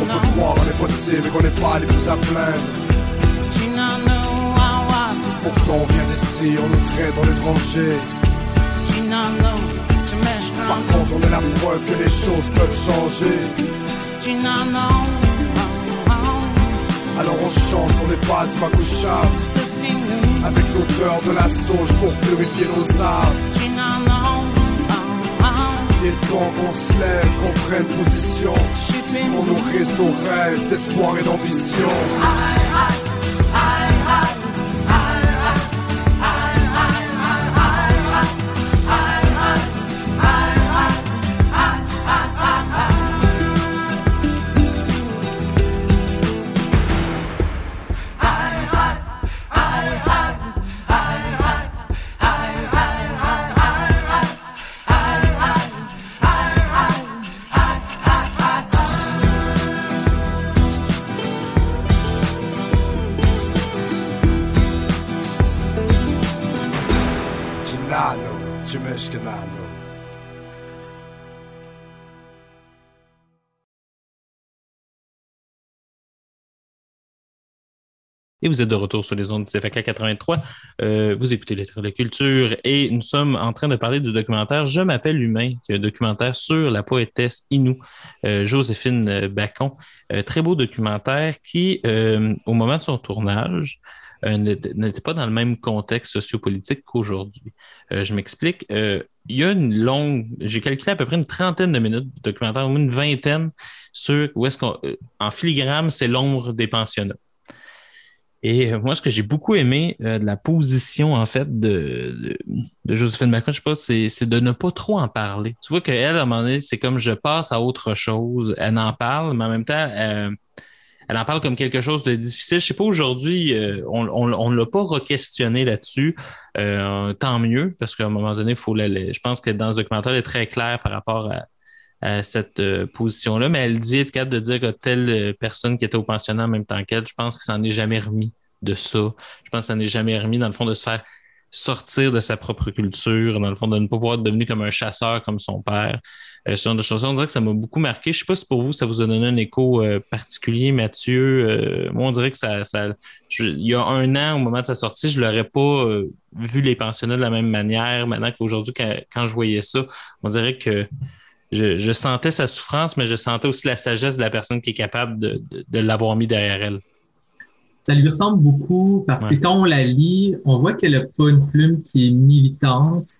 On peut croire en l'impossible et qu'on n'est pas les plus à plaindre. Pourtant on vient d'ici, on nous traite en étranger. Par contre on est la preuve que les choses peuvent changer. Alors on chante sur les pas du Avec l'odeur de la sauge pour purifier nos âmes il est temps qu'on se lève, qu'on prenne position. On nourrisse nos rêves d'espoir et d'ambition. Et vous êtes de retour sur les ondes du CFK 83. Euh, vous écoutez les de culture et nous sommes en train de parler du documentaire Je m'appelle humain, qui est un documentaire sur la poétesse Inou, euh, Joséphine Bacon. Euh, très beau documentaire qui, au moment de son tournage, euh, n'était pas dans le même contexte sociopolitique qu'aujourd'hui. Euh, je m'explique. il y a une longue, j'ai calculé à peu près une trentaine de minutes de documentaire, ou une vingtaine, sur où est-ce qu'on, en filigrane, c'est l'ombre des pensionnats. Et moi, ce que j'ai beaucoup aimé de la position, en fait, de, de, Joséphine Macron, je sais pas, c'est de ne pas trop en parler. Tu vois qu'elle, à un moment donné, c'est comme je passe à autre chose. Elle en parle, mais en même temps, elle en parle comme quelque chose de difficile. Je sais pas aujourd'hui, euh, on ne l'a pas re-questionné là-dessus. Euh, tant mieux, parce qu'à un moment donné, faut je pense que dans ce documentaire, elle est très claire par rapport à, cette euh, position-là, mais elle dit être capable de dire que telle personne qui était au pensionnat en même temps qu'elle, je pense que ça n'en est jamais remis de ça. Je pense que ça n'est jamais remis, dans le fond, de se faire sortir de sa propre culture, dans le fond, de ne pas pouvoir devenir comme un chasseur comme son père. Euh, ce genre de choses. On dirait que ça m'a beaucoup marqué. Je ne sais pas si pour vous, ça vous a donné un écho euh, particulier, Mathieu. Euh, moi, on dirait que ça. il y a un an, au moment de sa sortie, je ne l'aurais pas vu les pensionnats de la même manière. Maintenant qu'aujourd'hui, quand, je voyais ça, on dirait que je, sentais sa souffrance, mais je sentais aussi la sagesse de la personne qui est capable de, de l'avoir mis derrière elle ça lui ressemble beaucoup parce que quand on la lit, on voit qu'elle n'a pas une plume qui est militante.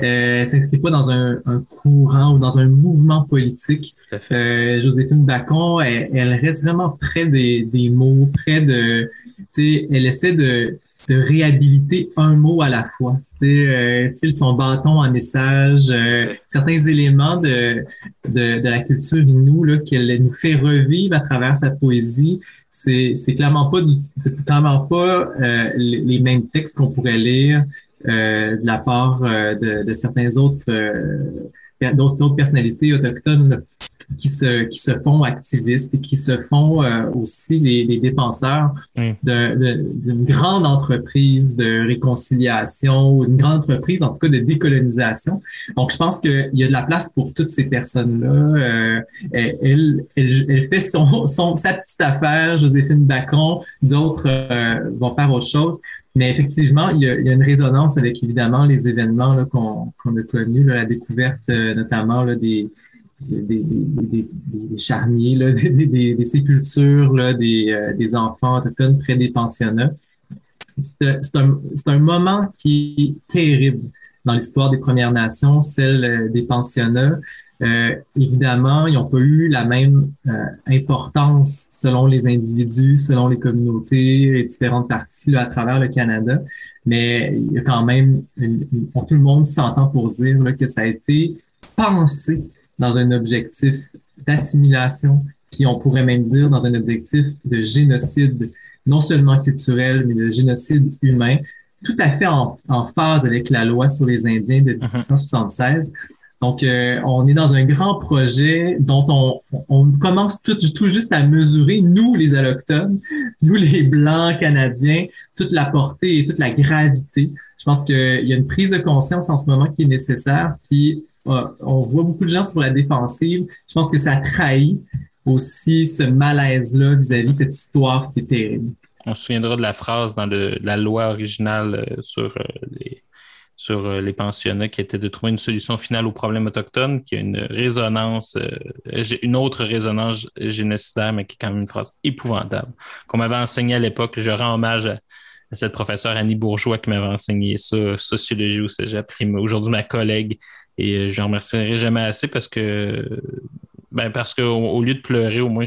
Euh, elle s'inscrit pas dans un, courant ou dans un mouvement politique. Euh, Joséphine Bacon, elle, reste vraiment près des, mots, près de... Elle essaie de, de réhabiliter un mot à la fois. Euh, son bâton en message, euh, certains éléments de, de, de la culture inou qu'elle nous fait revivre à travers sa poésie c'est clairement pas c'est clairement pas euh, les, mêmes textes qu'on pourrait lire euh, de la part euh, de, de, certains autres d'autres personnalités autochtones qui se, qui se font activistes et qui se font euh, aussi les, les défenseurs d'une de, grande entreprise de réconciliation ou une grande entreprise, en tout cas, de décolonisation. Donc, je pense qu'il y a de la place pour toutes ces personnes-là. Euh, elle, elle, elle, fait son, son, sa petite affaire, Joséphine Bacon, d'autres euh, vont faire autre chose. Mais effectivement, il y, a, il y a, une résonance avec évidemment les événements qu'on qu'on a connus, la découverte notamment là, des, des, charniers, là, des, sépultures là, des, euh, des enfants autochtones près des pensionnats. C'est un, moment qui est terrible dans l'histoire des Premières Nations, celle euh, des pensionnats. Euh, évidemment, ils n'ont pas eu la même importance selon les individus, selon les communautés et différentes parties à travers le Canada. Mais il y a quand même, tout le monde s'entend pour dire que ça a été pensé dans un objectif d'assimilation, puis on pourrait même dire dans un objectif de génocide, non seulement culturel, mais de génocide humain, tout à fait en, phase avec la loi sur les Indiens de 1876. Uh-huh. Donc, euh, on est dans un grand projet dont on, on commence tout, tout, juste à mesurer, nous, les Allochtones, nous, les Blancs canadiens, toute la portée et toute la gravité. Je pense qu'il y a une prise de conscience en ce moment qui est nécessaire, puis on voit beaucoup de gens sur la défensive. Je pense que ça trahit aussi ce malaise-là vis-à-vis cette histoire qui est terrible. On se souviendra de la phrase dans la loi originale euh, sur, euh, euh, les pensionnats qui était de trouver une solution finale au problème autochtone, qui a une résonance, une autre résonance génocidaire, mais qui est quand même une phrase épouvantable, qu'on m'avait enseigné à l'époque. Je rends hommage à, cette professeure Annie Bourgeois qui m'avait enseigné ça, sociologie au cégep, aujourd'hui ma collègue et euh, je remercierai jamais assez parce que ben parce qu'au au lieu de pleurer, au moins,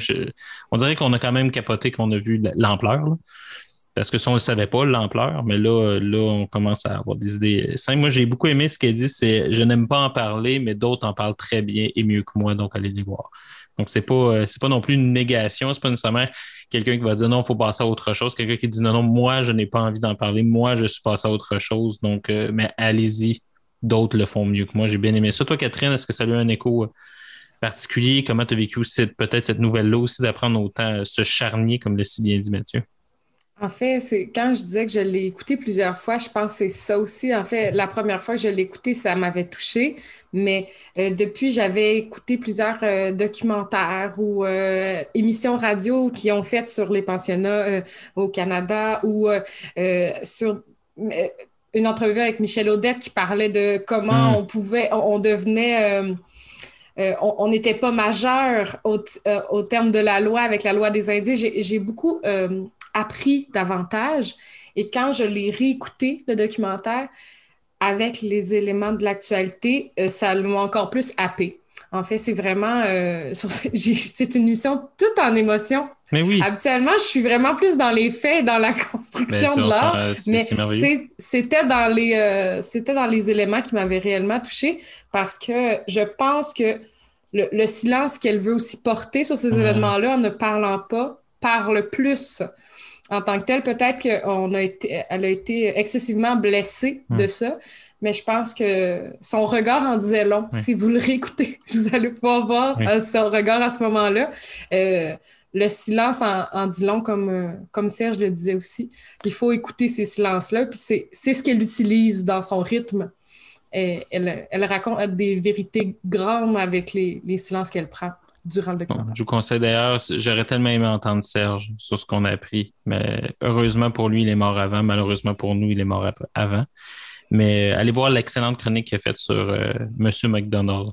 on dirait qu'on a quand même capoté qu'on a vu l'ampleur. Parce que si on ne le savait pas, l'ampleur, mais là, là, on commence à avoir des idées Moi, j'ai beaucoup aimé ce qu'elle dit, c'est je n'aime pas en parler, mais d'autres en parlent très bien et mieux que moi, donc allez les voir. Donc, c'est pas, euh, pas non plus une négation, c'est pas nécessairement quelqu'un qui va dire non, il faut passer à autre chose, quelqu'un qui dit non, non, moi, je n'ai pas envie d'en parler, moi, je suis passé à autre chose, donc, euh, mais allez-y, d'autres le font mieux que moi. J'ai bien aimé ça. Toi, Catherine, est-ce que ça a eu un écho euh, particulier? Comment tu as vécu peut-être cette nouvelle-là aussi d'apprendre autant euh, ce charnier, comme le si bien dit Mathieu? En fait, c'est quand je disais que je l'ai écouté plusieurs fois, je pense que c'est ça aussi. En fait, la première fois que je l'ai écouté, ça m'avait touché, mais euh, depuis, j'avais écouté plusieurs documentaires ou émissions radio qui ont fait sur les pensionnats au Canada ou sur une entrevue avec Michel Audette qui parlait de comment hmm. on pouvait, on, devenait, euh, euh, on n'était pas majeur au, euh, au, terme de la loi avec la loi des Indiens. J'ai beaucoup appris davantage. Et quand je l'ai réécouté, le documentaire, avec les éléments de l'actualité, ça m'a encore plus happé. En fait, c'est vraiment. euh, c'est une mission toute en émotion. Mais oui, Habituellement, je suis vraiment plus dans les faits, dans la construction sûr, de l'art. Mais c'était dans les euh, c'était dans les éléments qui m'avaient réellement touchée parce que je pense que le, le silence qu'elle veut aussi porter sur ces événements-là en ne parlant pas parle plus. En tant que telle, peut-être qu'elle a été, elle a été excessivement blessée de ça, mais je pense que son regard en disait long. Oui. Si vous le réécoutez, vous allez pouvoir voir Oui. euh, son regard à ce moment-là. Euh, le silence en, en dit long, comme, euh, comme Serge le disait aussi. Il faut écouter ces silences-là, puis c'est ce qu'elle utilise dans son rythme. Et elle, elle raconte des vérités grandes avec les, les silences qu'elle prend durant le Bon, documentaire. je vous conseille d'ailleurs, j'aurais tellement aimé entendre Serge sur ce qu'on a appris, mais heureusement pour lui, il est mort avant. Malheureusement pour nous, il est mort avant. Mais allez voir l'excellente chronique qu'il a faite sur euh, Monsieur McDonald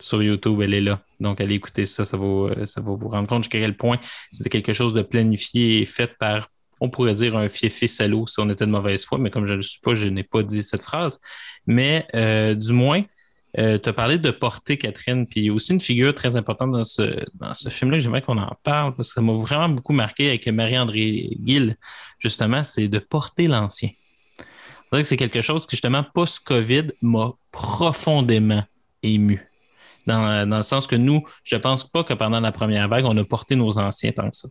sur YouTube, elle est là. Donc allez écouter ça, ça va, euh, ça vous rendre compte jusqu'à quel point c'était quelque chose de planifié et fait par, on pourrait dire, un fiefé salaud si on était de mauvaise foi, mais comme je ne le suis pas, je n'ai pas dit cette phrase. Mais euh, du moins, euh, tu as parlé de portée, Catherine, puis il y a aussi une figure très importante dans ce, dans ce film-là j'aimerais qu'on en parle, parce que ça m'a vraiment beaucoup marqué avec Marie-André Gill, justement, c'est de porter l'ancien. C'est vrai que c'est quelque chose qui, justement, post-COVID, m'a profondément ému. Dans, dans le sens que nous, je pense pas que pendant la première vague, on a porté nos anciens tant que ça.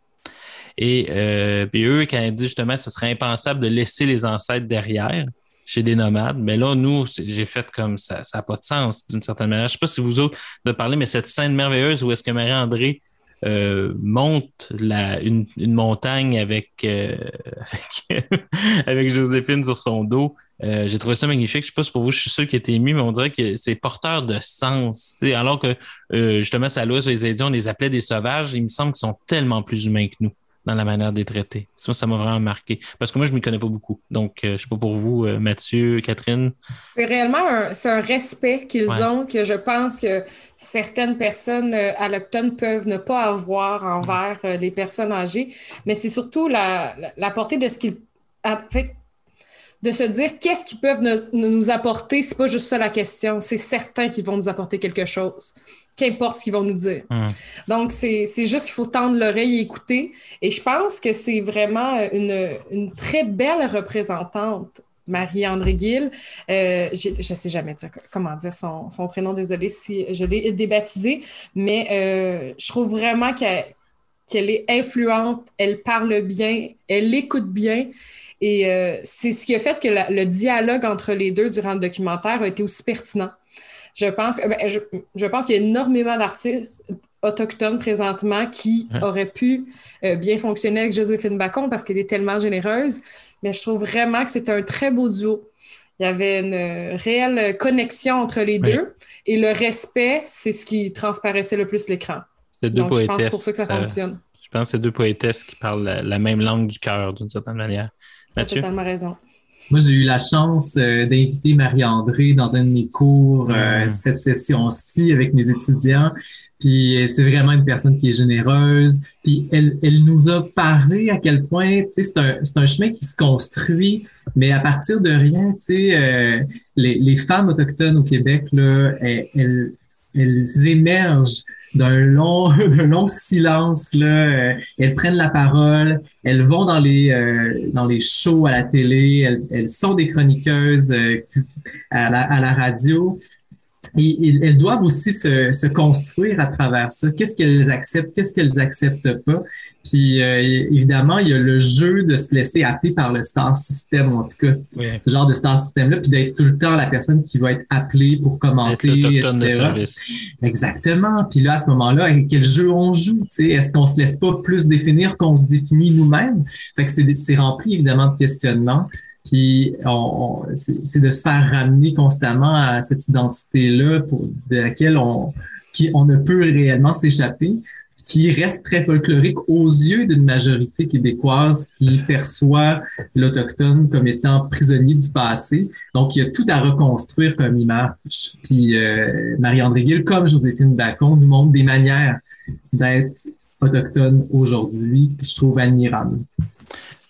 Et euh, puis eux, quand ils disent justement ce serait impensable de laisser les ancêtres derrière chez des nomades, mais là, nous, j'ai fait comme ça, ça n'a pas de sens d'une certaine manière. Je sais pas si vous autres de parler, mais cette scène merveilleuse où est-ce que Marie-André euh, monte la, une, une montagne avec, euh, avec, avec Joséphine sur son dos. Euh, j'ai trouvé ça magnifique. Je sais pas si pour vous, je suis sûr qu'il était ému, mais on dirait que c'est porteur de sens. alors que euh, justement, sur les Indiens, on les appelait des sauvages. Il me semble qu'ils sont tellement plus humains que nous dans la manière de les traiter. Ça, ça m'a vraiment marqué. Parce que moi, je ne m'y connais pas beaucoup. Donc, euh, je sais pas pour vous, euh, Mathieu, Catherine. C'est réellement un, un respect qu'ils Ouais. ont que je pense que certaines personnes euh, allochtones peuvent ne pas avoir envers euh, les personnes âgées, mais c'est surtout la, la, la portée de ce qu'ils... En fait, de se dire qu'est-ce qu'ils peuvent ne- ne nous apporter, c'est pas juste ça la question, c'est certain qu'ils vont nous apporter quelque chose, qu'importe ce qu'ils vont nous dire. Hum. Donc, c'est juste qu'il faut tendre l'oreille et écouter. Et je pense que c'est vraiment une, une très belle représentante, Marie-André Gill. Euh, je ne sais jamais dire, comment dire son, son prénom, désolé si je l'ai débaptisé, mais euh, je trouve vraiment qu'elle est influente, elle parle bien, elle écoute bien. Et euh, c'est ce qui a fait que la- le dialogue entre les deux durant le documentaire a été aussi pertinent. Je pense, ben, je, je pense qu'il y a énormément d'artistes autochtones présentement qui auraient pu euh, bien fonctionner avec Joséphine Bacon parce qu'elle est tellement généreuse. Mais je trouve vraiment que c'est un très beau duo. Il y avait une euh, réelle connexion entre les deux et le respect, c'est ce qui transparaissait le plus l'écran. C'était deux Donc, je pense poétesses. pour ça que ça, fonctionne. Je pense que c'est deux poétesses qui parlent la, la même langue du cœur, d'une certaine manière. Tu as totalement raison. Moi, j'ai eu la chance euh, d'inviter Marie-André dans un de mes cours euh, cette session-ci avec mes étudiants. Puis euh, c'est vraiment une personne qui est généreuse. Puis elle, elle nous a parlé à quel point, tu sais, c'est un, c'est un chemin qui se construit, mais à partir de rien, tu sais, euh, les, les femmes autochtones au Québec, là, elles, elles, elles émergent d'un long, d'un long silence, là. Euh, Elles prennent la parole, elles vont dans les, euh, dans les shows à la télé, elles, sont des chroniqueuses euh, à, la, à la radio. Et, et elles doivent aussi se, se construire à travers ça. Qu'est-ce qu'elles acceptent, qu'est-ce qu'elles acceptent pas? Puis euh, évidemment, il y a le jeu de se laisser happer par le star system, en tout cas, Oui. ce genre de star system-là, puis d'être tout le temps la personne qui va être appelée pour commenter, etc. Exactement. Puis là, à ce moment-là, quel jeu on joue? tu sais? Est-ce qu'on se laisse pas plus définir qu'on se définit nous-mêmes? Fait que c'est rempli évidemment de questionnements. Puis on, on- c'est c'est de se faire ramener constamment à cette identité-là pour de laquelle on, qui, on ne peut réellement s'échapper, qui reste très folklorique aux yeux d'une majorité québécoise qui perçoit l'Autochtone comme étant prisonnier du passé. Donc, il y a tout à reconstruire comme image. Puis euh, Marie-André Gill, comme Joséphine Bacon, nous montre des manières d'être autochtone aujourd'hui, que je trouve admirable. Je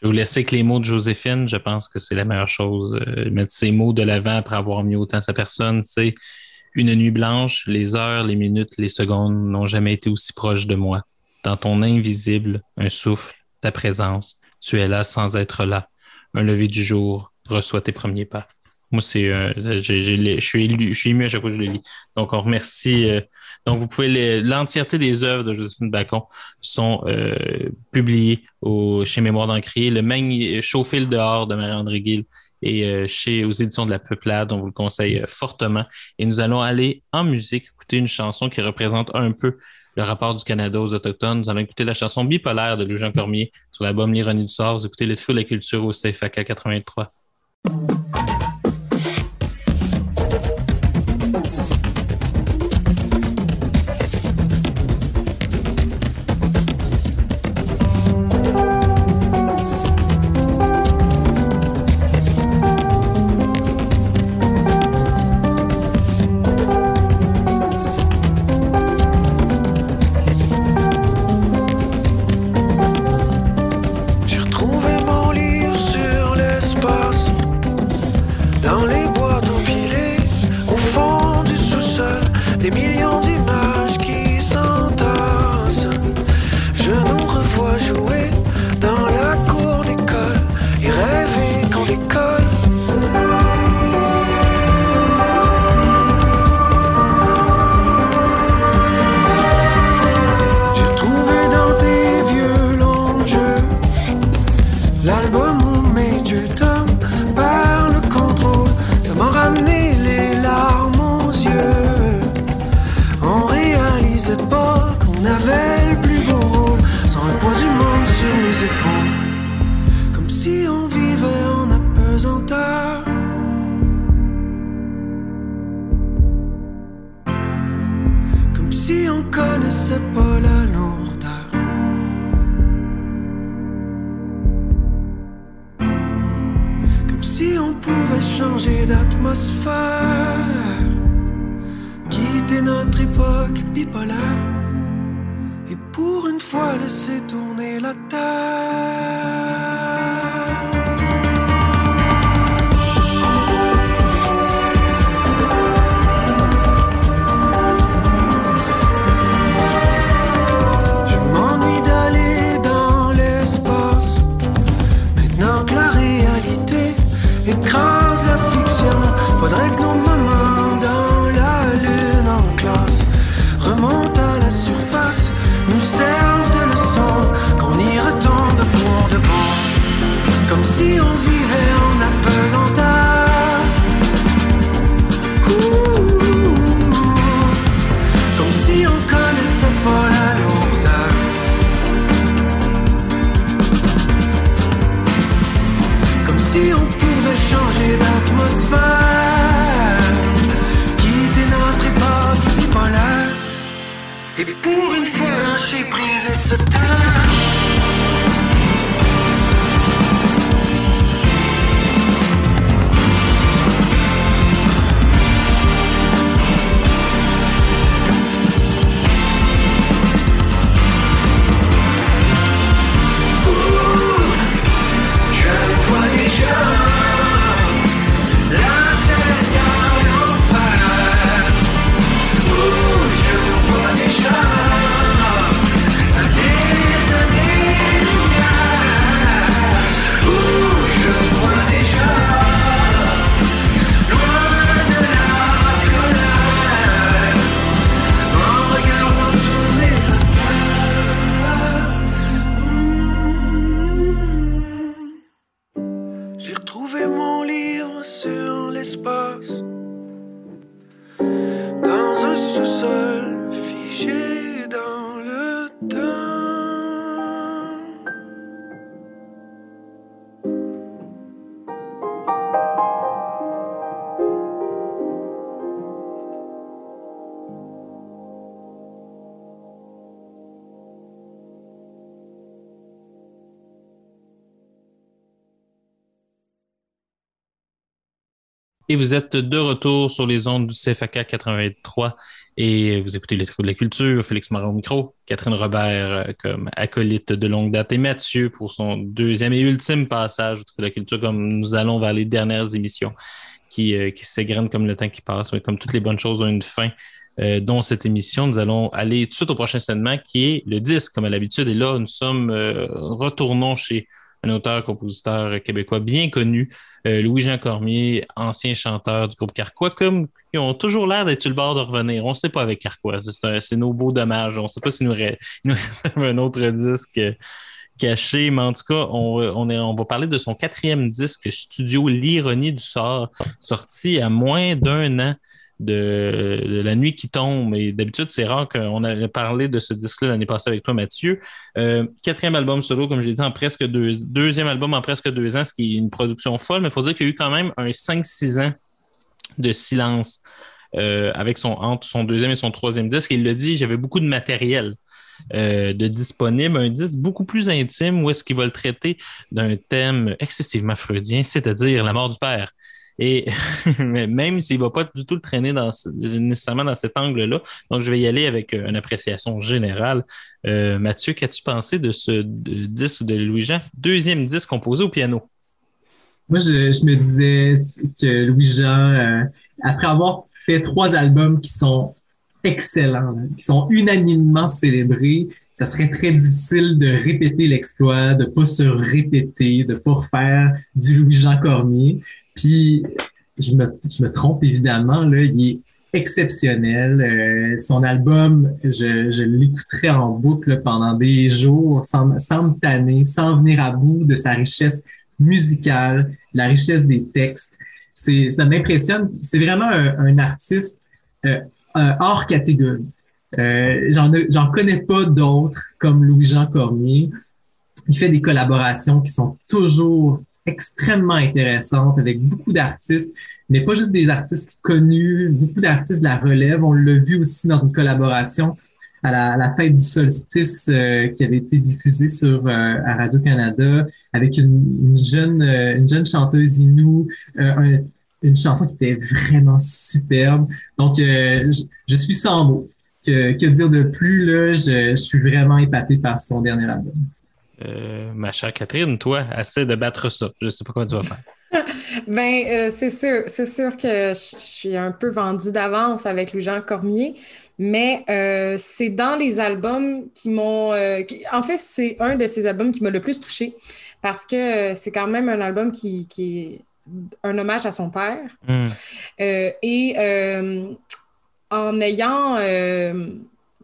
vais vous laisser avec les mots de Joséphine. Je pense que c'est la meilleure chose. Euh, mettre ces mots de l'avant après avoir mis autant sa personne, c'est une nuit blanche, les heures, les minutes, les secondes n'ont jamais été aussi proches de moi. Dans ton invisible, un souffle, ta présence, tu es là sans être là. Un lever du jour, reçois tes premiers pas. Moi, c'est, euh, je suis ému à chaque fois que je le lis. Donc, on remercie. euh, donc, vous pouvez l'entièreté des œuvres de Joséphine Bacon sont euh, publiées au, chez Mémoire d'Encrier. Le Chauffer le dehors de Marie-André Gill et euh, chez aux éditions de la Peuplade. On vous le conseille euh, fortement. Et nous allons aller en musique écouter une chanson qui représente un peu le rapport du Canada aux Autochtones. Nous allons écouter la chanson Bipolaire de Louis-Jean Cormier sur l'album L'ironie du sort. Vous écoutez les de la culture au CFAK 83. Et pour une fois lâcher prise et se Et vous êtes de retour sur les ondes du CFAK 83 Et vous écoutez les trucs de la culture, Félix Marron micro, Catherine Robert euh, comme acolyte de longue date et Mathieu pour son deuxième et ultime passage de la culture, comme nous allons vers les dernières émissions qui, euh, s'égrènent comme le temps qui passe, mais comme toutes les bonnes choses ont une fin. Euh, cette émission, nous allons aller tout de suite au prochain segment qui est le disque, comme à l'habitude. Et là, nous sommes retournons chez un auteur-compositeur québécois bien connu, euh, Louis-Jean Cormier, ancien chanteur du groupe Carquois, comme ils ont toujours l'air d'être sur le bord de revenir. On ne sait pas avec Carquois, c'est nos beaux dommages. On ne sait pas s'il nous, nous réserve un autre disque caché, mais en tout cas, on, on, on va parler de son quatrième disque studio, L'ironie du sort, sorti à moins d'un an de, La Nuit qui tombe. Et d'habitude, c'est rare qu'on ait parlé de ce disque-là l'année passée avec toi, Mathieu. Euh, quatrième album solo, comme j'ai dit, en presque deux, deuxième album en presque deux ans, ce qui est une production folle, mais il faut dire qu'il y a eu quand même un 5-6 ans de silence euh, avec son, entre son deuxième et son troisième disque. il l'a dit, j'avais beaucoup de matériel. Euh, de disponible, un disque beaucoup plus intime où est-ce qu'il va le traiter d'un thème excessivement freudien, c'est-à-dire la mort du père. Et même s'il ne va pas du tout le traîner nécessairement dans cet angle-là, donc je vais y aller avec euh, une appréciation générale. Euh, Mathieu, qu'as-tu pensé de ce disque de Louis-Jean, deuxième disque composé au piano? Moi, je, me disais que Louis-Jean, euh, après avoir fait trois albums qui sont excellents, qui sont unanimement célébrés, ça serait très difficile de répéter l'exploit, de pas se répéter, de pas refaire du Louis-Jean Cormier. Puis, je me, je me trompe évidemment, là, il est exceptionnel. Euh, son album, je, je l'écouterai en boucle pendant des jours, sans, sans me tanner, sans venir à bout de sa richesse musicale, la richesse des textes. C'est, ça m'impressionne. C'est vraiment un, artiste euh, hors catégorie. Euh, j'en, j'en connais pas d'autres comme Louis-Jean Cormier. Il fait des collaborations qui sont toujours extrêmement intéressante avec beaucoup d'artistes, mais pas juste des artistes connus, beaucoup d'artistes la relève. On l'a vu aussi dans une collaboration à la, fête du solstice euh, qui avait été diffusée sur euh, à Radio-Canada avec une, jeune euh, une jeune chanteuse Inou, une chanson qui était vraiment superbe. Donc, je, suis sans mots. Que, que dire de plus, là, je, je suis vraiment épaté par son dernier album. Euh, ma chère Catherine, toi, assez de battre ça. Je ne sais pas comment tu vas faire. ben, euh, c'est sûr, c'est sûr que je suis un peu vendue d'avance avec Louis-Jean Cormier, mais euh, c'est dans les albums qui m'ont. en fait, c'est un de ces albums qui m'a le plus touché parce que c'est quand même un album qui, est un hommage à son père. Hmm. et en ayant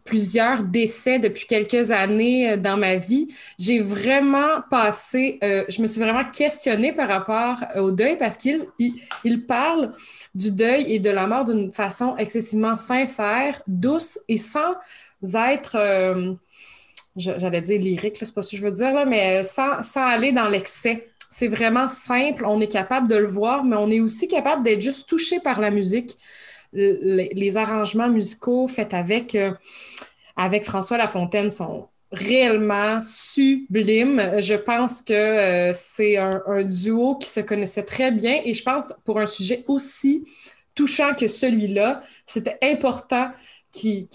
plusieurs décès depuis quelques années euh, dans ma vie, j'ai vraiment passé, euh, je me suis vraiment questionnée par rapport au deuil parce qu'il il, parle du deuil et de la mort d'une façon excessivement sincère, douce et sans être, euh, j'allais dire lyrique, c'est pas ce que je veux dire, là, mais sans, sans aller dans l'excès. C'est vraiment simple, on est capable de le voir, mais on est aussi capable d'être juste touché par la musique les, arrangements musicaux faits avec, euh, avec François Lafontaine sont réellement sublimes. Je pense que euh, c'est un, duo qui se connaissait très bien et je pense pour un sujet aussi touchant que celui-là, c'était important qu'il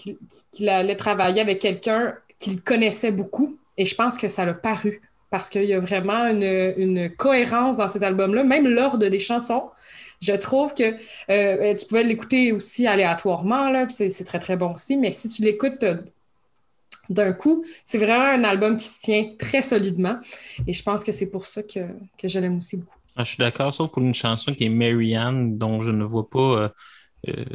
allait travailler avec quelqu'un qu'il connaissait beaucoup et je pense que ça l'a paru parce qu'il y a vraiment une, une cohérence dans cet album-là, même l'ordre des chansons. Je trouve que euh, tu pouvais l'écouter aussi aléatoirement, là, c'est très, très bon aussi, mais si tu l'écoutes euh, d'un coup, c'est vraiment un album qui se tient très solidement. Et je pense que c'est pour ça que, que je l'aime aussi beaucoup. Ah, je suis d'accord, sauf pour une chanson qui est Marianne, dont je ne vois pas euh,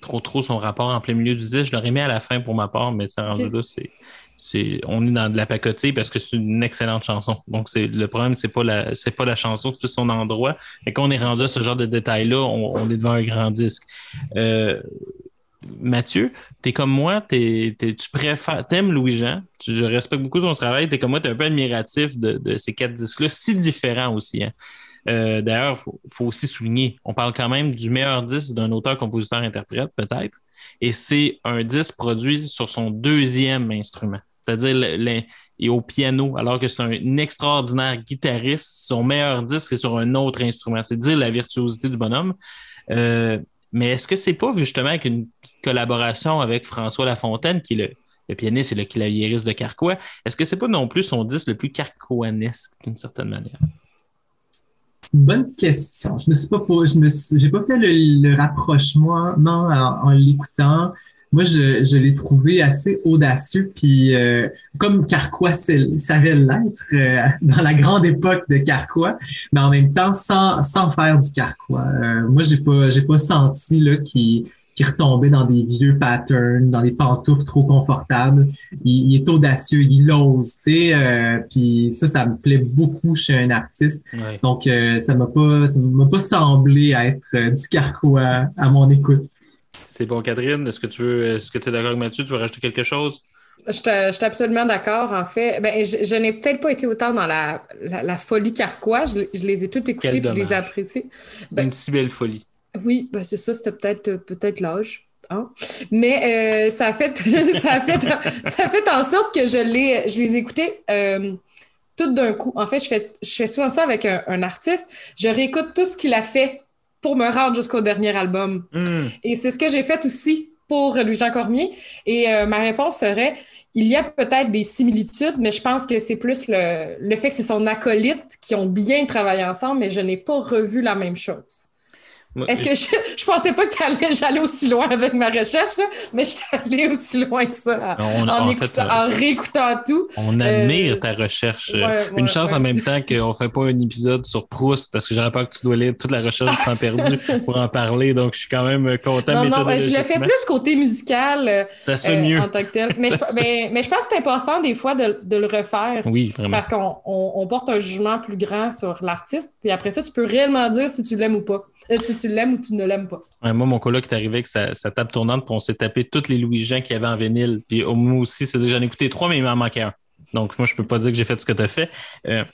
trop trop son rapport en plein milieu du disque. Je l'aurais mis à la fin pour ma part, mais rendu là, c'est on est dans de la pacotille parce que c'est une excellente chanson. Donc, c'est, le problème, c'est pas la, c'est pas la chanson, c'est son endroit. Et quand on est rendu à ce genre de détails-là, on, est devant un grand disque. Euh, Mathieu, tu es comme moi, tu préfères, t'aimes Louis-Jean, je respecte beaucoup son travail, tu es comme moi, tu es un peu admiratif de, ces quatre disques-là, si différents aussi. Hein. Euh, d'ailleurs, il faut, aussi souligner, on parle quand même du meilleur disque d'un auteur, compositeur, interprète, peut-être, et c'est un disque produit sur son deuxième instrument, c'est-à-dire et au piano, alors que c'est un extraordinaire guitariste. Son meilleur disque, c'est sur un autre instrument. C'est dire la virtuosité du bonhomme. Euh, mais est-ce que c'est pas justement avec une collaboration avec François Lafontaine, qui est le, pianiste et le clavieriste de Carquois, est-ce que c'est pas non plus son disque le plus carquoanesque d'une certaine manière? Bonne question. Je suis pas, pas fait le, rapprochement en, l'écoutant. Moi, je, je l'ai trouvé assez audacieux, puis euh, comme Carquois savait l'être euh, dans la grande époque de Carquois, mais en même temps sans, sans faire du Carquois. Euh, moi, j'ai pas j'ai pas senti là qu'il qui retombait dans des vieux patterns, dans des pantoufles trop confortables. Il, est audacieux, il ose, tu sais. Puis ça, ça me plaît beaucoup chez un artiste. Donc, ça m'a pas, ça m'a pas semblé être du carquois à mon écoute. C'est bon, Catherine. Est-ce que tu veux, est-ce que tu es d'accord avec Mathieu? Tu veux rajouter quelque chose? Je suis absolument d'accord. En fait, ben, je, n'ai peut-être pas été autant dans la, la, folie carquois. Je, je, les ai toutes écoutées et je les ai appréciées. C'est une si belle folie. Oui, ben c'est ça, c'était peut-être peut-être l'âge. Hein. Mais euh, ça, a fait, ça, a fait, ça fait en sorte que je, les, je les écoutais euh, tout d'un coup. En fait, je fais, je fais souvent ça avec un, artiste. Je réécoute tout ce qu'il a fait pour me rendre jusqu'au dernier album. Hmm. Et c'est ce que j'ai fait aussi pour Louis-Jean Cormier. Et ma réponse serait il y a peut-être des similitudes, mais je pense que c'est plus le, le fait que c'est son acolyte qui ont bien travaillé ensemble, mais je n'ai pas revu la même chose. Est-ce que je, je pensais pas que j'allais aussi loin avec ma recherche, mais je suis allée aussi loin que ça en, en, réécoutant tout. On admire euh, ta recherche. Une chance en même temps qu'on ne fait pas un épisode sur Proust parce que j'aurais pas que tu dois lire toute la recherche temps perdu pour en parler. Donc, je suis quand même content. Non, non, je le fais plus côté musical euh, ça se fait mieux. en tant que tel. Mais je, mais, je pense que c'est important des fois de, de, le refaire. Oui, vraiment. Parce qu'on on, porte un jugement plus grand sur l'artiste. Puis après ça, tu peux réellement dire si tu l'aimes ou pas. Euh, si tu l'aimes ou tu ne l'aimes pas. moi, mon coloc est arrivé avec sa, table tournante, puis on s'est tapé toutes les Louis-Jean qu'il y avait en vinyle. Puis au moi aussi, c'est j'en ai écouté trois, mais il m'en manquait un. Donc, moi, je peux pas dire que j'ai fait ce que tu as fait. Euh,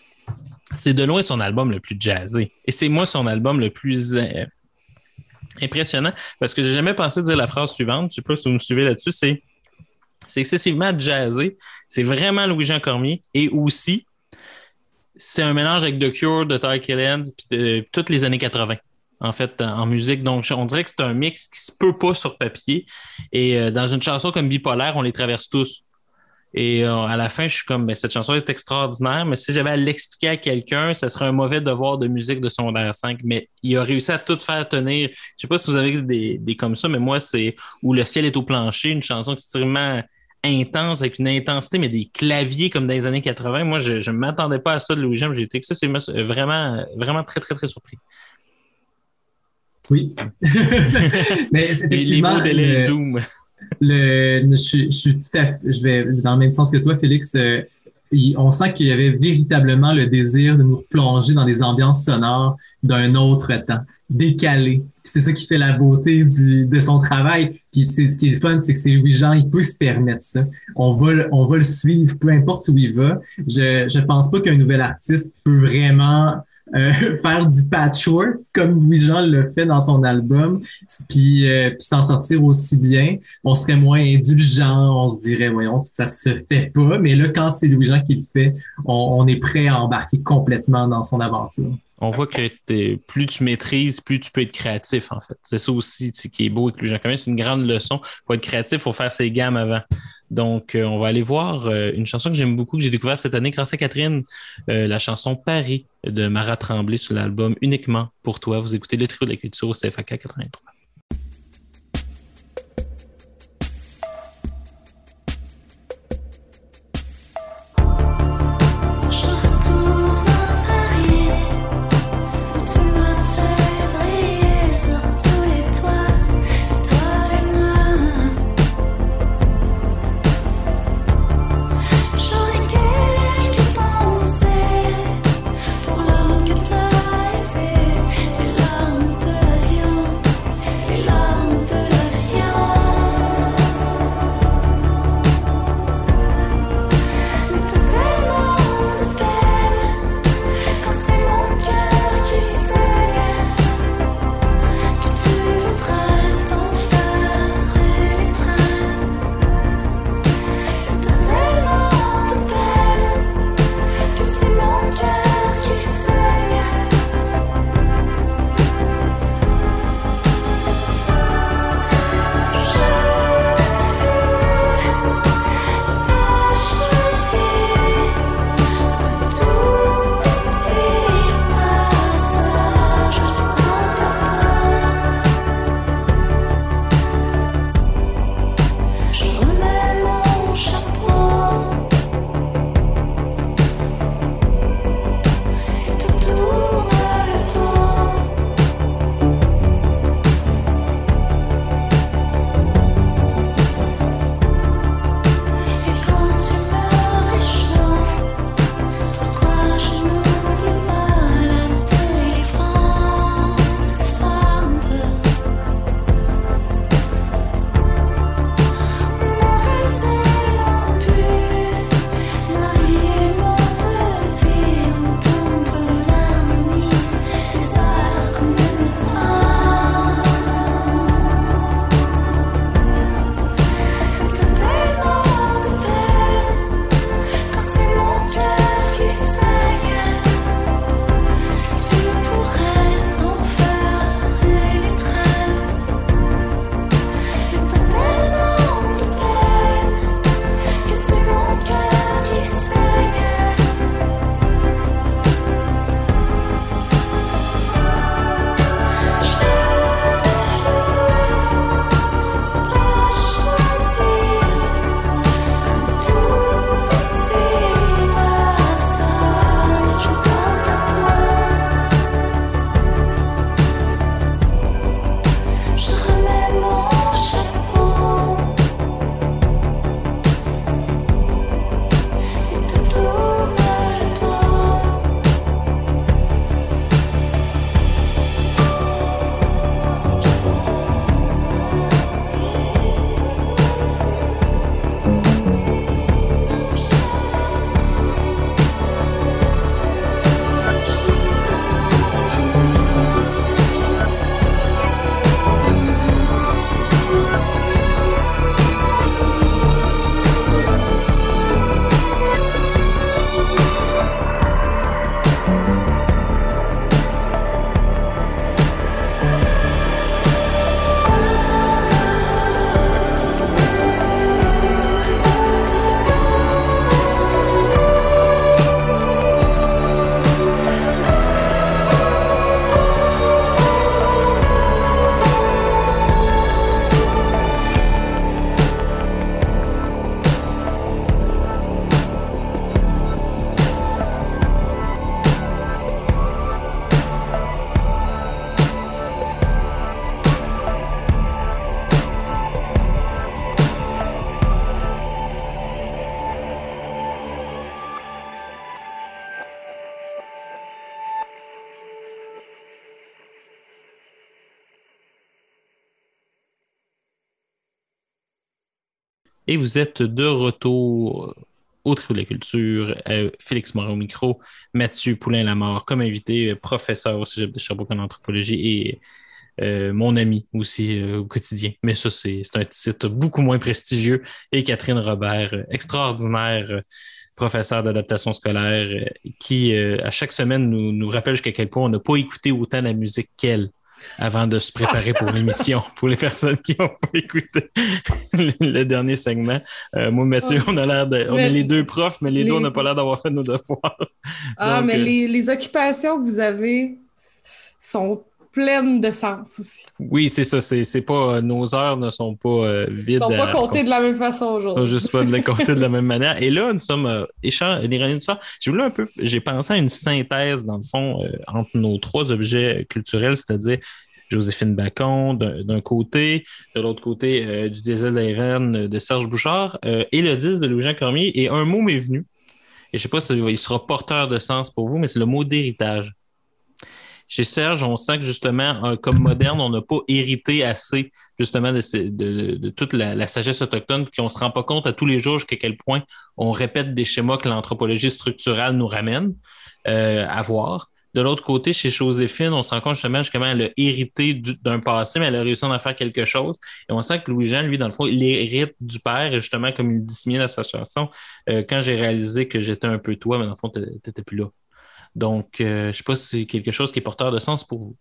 c'est de loin son album le plus jazzé. Et c'est moi son album le plus euh, impressionnant parce que j'ai jamais pensé dire la phrase suivante. Je sais pas si vous me suivez là-dessus. C'est, excessivement jazzé. C'est vraiment Louis-Jean Cormier. Et aussi, c'est un mélange avec The Cure, de Ty Killian, puis de toutes les années 80 en fait, en musique. Donc, on dirait que c'est un mix qui se peut pas sur papier. Et euh, dans une chanson comme Bipolaire, on les traverse tous. Et euh, à la fin, je suis comme, ben, cette chanson est extraordinaire, mais si j'avais à l'expliquer à quelqu'un, ça serait un mauvais devoir de musique de secondaire 5. Mais il a réussi à tout faire tenir. Je sais pas si vous avez des, des comme ça, mais moi, c'est Où le ciel est au plancher, une chanson extrêmement intense, avec une intensité, mais des claviers comme dans les années 80. Moi, je ne m'attendais pas à ça de Louis Jean. J'ai été vraiment, vraiment très, très, très surpris. Oui. Mais effectivement, les, le, Zoom. Le, je, je, suis tout à je vais dans le même sens que toi, Félix. Euh, on sent qu'il y avait véritablement le désir de nous plonger dans des ambiances sonores d'un autre temps, décalé. C'est ça qui fait la beauté du, de son travail. Puis ce qui est fun, c'est que c'est Louis-Jean, il peut se permettre ça. On va, on va le suivre, peu importe où il va. Je je pense pas qu'un nouvel artiste peut vraiment euh, faire du patchwork comme Louis-Jean le fait dans son album, puis, euh, puis s'en sortir aussi bien, on serait moins indulgent, on se dirait, voyons, ça se fait pas, mais là, quand c'est Louis-Jean qui le fait, on, est prêt à embarquer complètement dans son aventure. On voit que plus tu maîtrises, plus tu peux être créatif, en fait. C'est ça aussi qui est beau avec Louis-Jean C'est une grande leçon. Pour être créatif, il faut faire ses gammes avant. Donc, euh, on va aller voir euh, une chanson que j'aime beaucoup, que j'ai découvert cette année grâce à Catherine, euh, la chanson Paris de Marat Tremblay sur l'album Uniquement pour toi. Vous écoutez le trio de la culture au CFAK 83. Et vous êtes de retour au Trio de la Culture, euh, Félix Morin au micro, Mathieu Poulain-Lamar comme invité, euh, professeur au Cégep de Sherbrooke en anthropologie et euh, mon ami aussi au quotidien. Mais ça, c'est un titre beaucoup moins prestigieux. Et Catherine Robert, extraordinaire professeur d'adaptation scolaire, qui à chaque semaine nous, nous rappelle jusqu'à quel point on n'a pas écouté autant la musique qu'elle avant de se préparer pour l'émission, pour les personnes qui n'ont pas écouté le dernier segment. Euh, moi, Mathieu, on a l'air de. On est les deux profs, mais les, deux, on n'a pas l'air d'avoir fait nos devoirs. Ah, mais euh, les, les, occupations que vous avez sont pleine de sens aussi. Oui, c'est ça. C'est, pas, nos heures ne sont pas euh, vides. Ils ne sont pas comptées de la même façon aujourd'hui. juste pas de les compter de la même manière. Et là, nous sommes euh, échange, de ça. J'ai voulu un peu, j'ai pensé à une synthèse, dans le fond, euh, entre nos trois objets culturels, c'est-à-dire Joséphine Bacon d'un côté, de l'autre côté, euh, du diesel d'Aven de Serge Bouchard et le disque de Louis-Jean Cormier. Et un mot m'est venu. Et je sais pas s'il sera porteur de sens pour vous, mais c'est le mot d'héritage. Chez Serge, on sent que justement, comme moderne, on n'a pas hérité assez justement de, toute la, sagesse autochtone, qu'on ne se rend pas compte à tous les jours jusqu'à quel point on répète des schémas que l'anthropologie structurale nous ramène euh, à voir. De l'autre côté, chez Joséphine, on se rend compte justement comment elle a hérité d'un passé, mais elle a réussi à en faire quelque chose. Et on sent que Louis-Jean, lui, dans le fond, il hérite du père. Et justement, comme il dit dans sa chanson, quand j'ai réalisé que j'étais un peu toi, mais dans le fond, tu n'étais plus là. Donc, euh, je ne sais pas si c'est quelque chose qui est porteur de sens pour vous.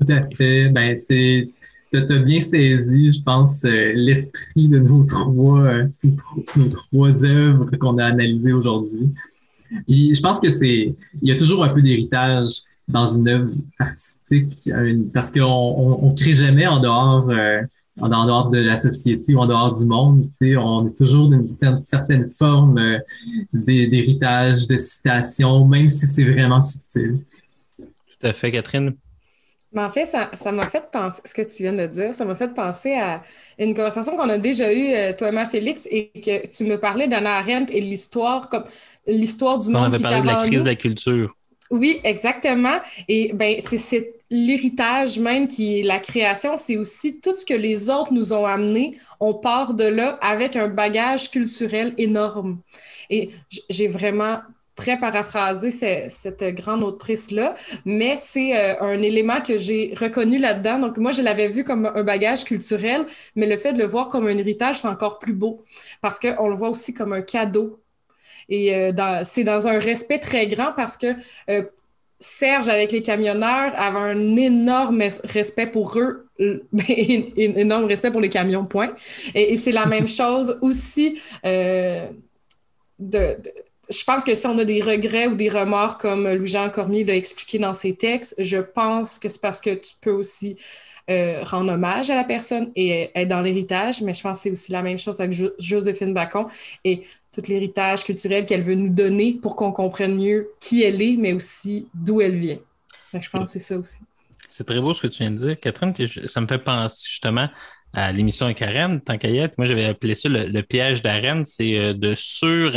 Tout à fait. Ben, tu as bien saisi, je pense, euh, l'esprit de nos trois, euh, nos trois œuvres qu'on a analysées aujourd'hui. je pense que c'est, il y a toujours un peu d'héritage dans une œuvre artistique parce qu'on ne crée jamais en dehors en dehors de la société ou en dehors du monde. On est toujours d'une certaine forme euh, d'héritage, de citation, même si c'est vraiment subtil. Tout à fait, Catherine. Mais en fait, ça, m'a fait penser, ce que tu viens de dire, ça m'a fait penser à une conversation qu'on a déjà eue, euh, toi et moi, Félix, et que tu me parlais d'Anna Arendt et l'histoire, comme l'histoire du monde. On avait parlé de la crise de la culture. Oui, exactement. Et ben, c'est l'héritage même qui est la création, c'est aussi tout ce que les autres nous ont amené. On part de là avec un bagage culturel énorme. Et j'ai vraiment très paraphrasé cette, grande autrice-là, mais c'est euh, un élément que j'ai reconnu là-dedans. Donc, moi, je l'avais vu comme un bagage culturel, mais le fait de le voir comme un héritage, c'est encore plus beau parce qu'on le voit aussi comme un cadeau et euh, c'est dans un respect très grand parce que euh, Serge, avec les camionneurs, avait un énorme respect pour eux, un énorme respect pour les camions, point. Et, c'est la même chose aussi euh, de, je pense que si on a des regrets ou des remords, comme Louis-Jean Cormier l'a expliqué dans ses textes, je pense que c'est parce que tu peux aussi euh, rendre hommage à la personne et être dans l'héritage, mais je pense que c'est aussi la même chose avec Joséphine Bacon et tout l'héritage culturel qu'elle veut nous donner pour qu'on comprenne mieux qui elle est, mais aussi d'où elle vient. je pense que c'est ça aussi. C'est très beau ce que tu viens de dire, Catherine. Ça me fait penser justement à l'émission avec Arène, tant Moi, j'avais appelé ça le, piège d'Arène. C'est euh, de sur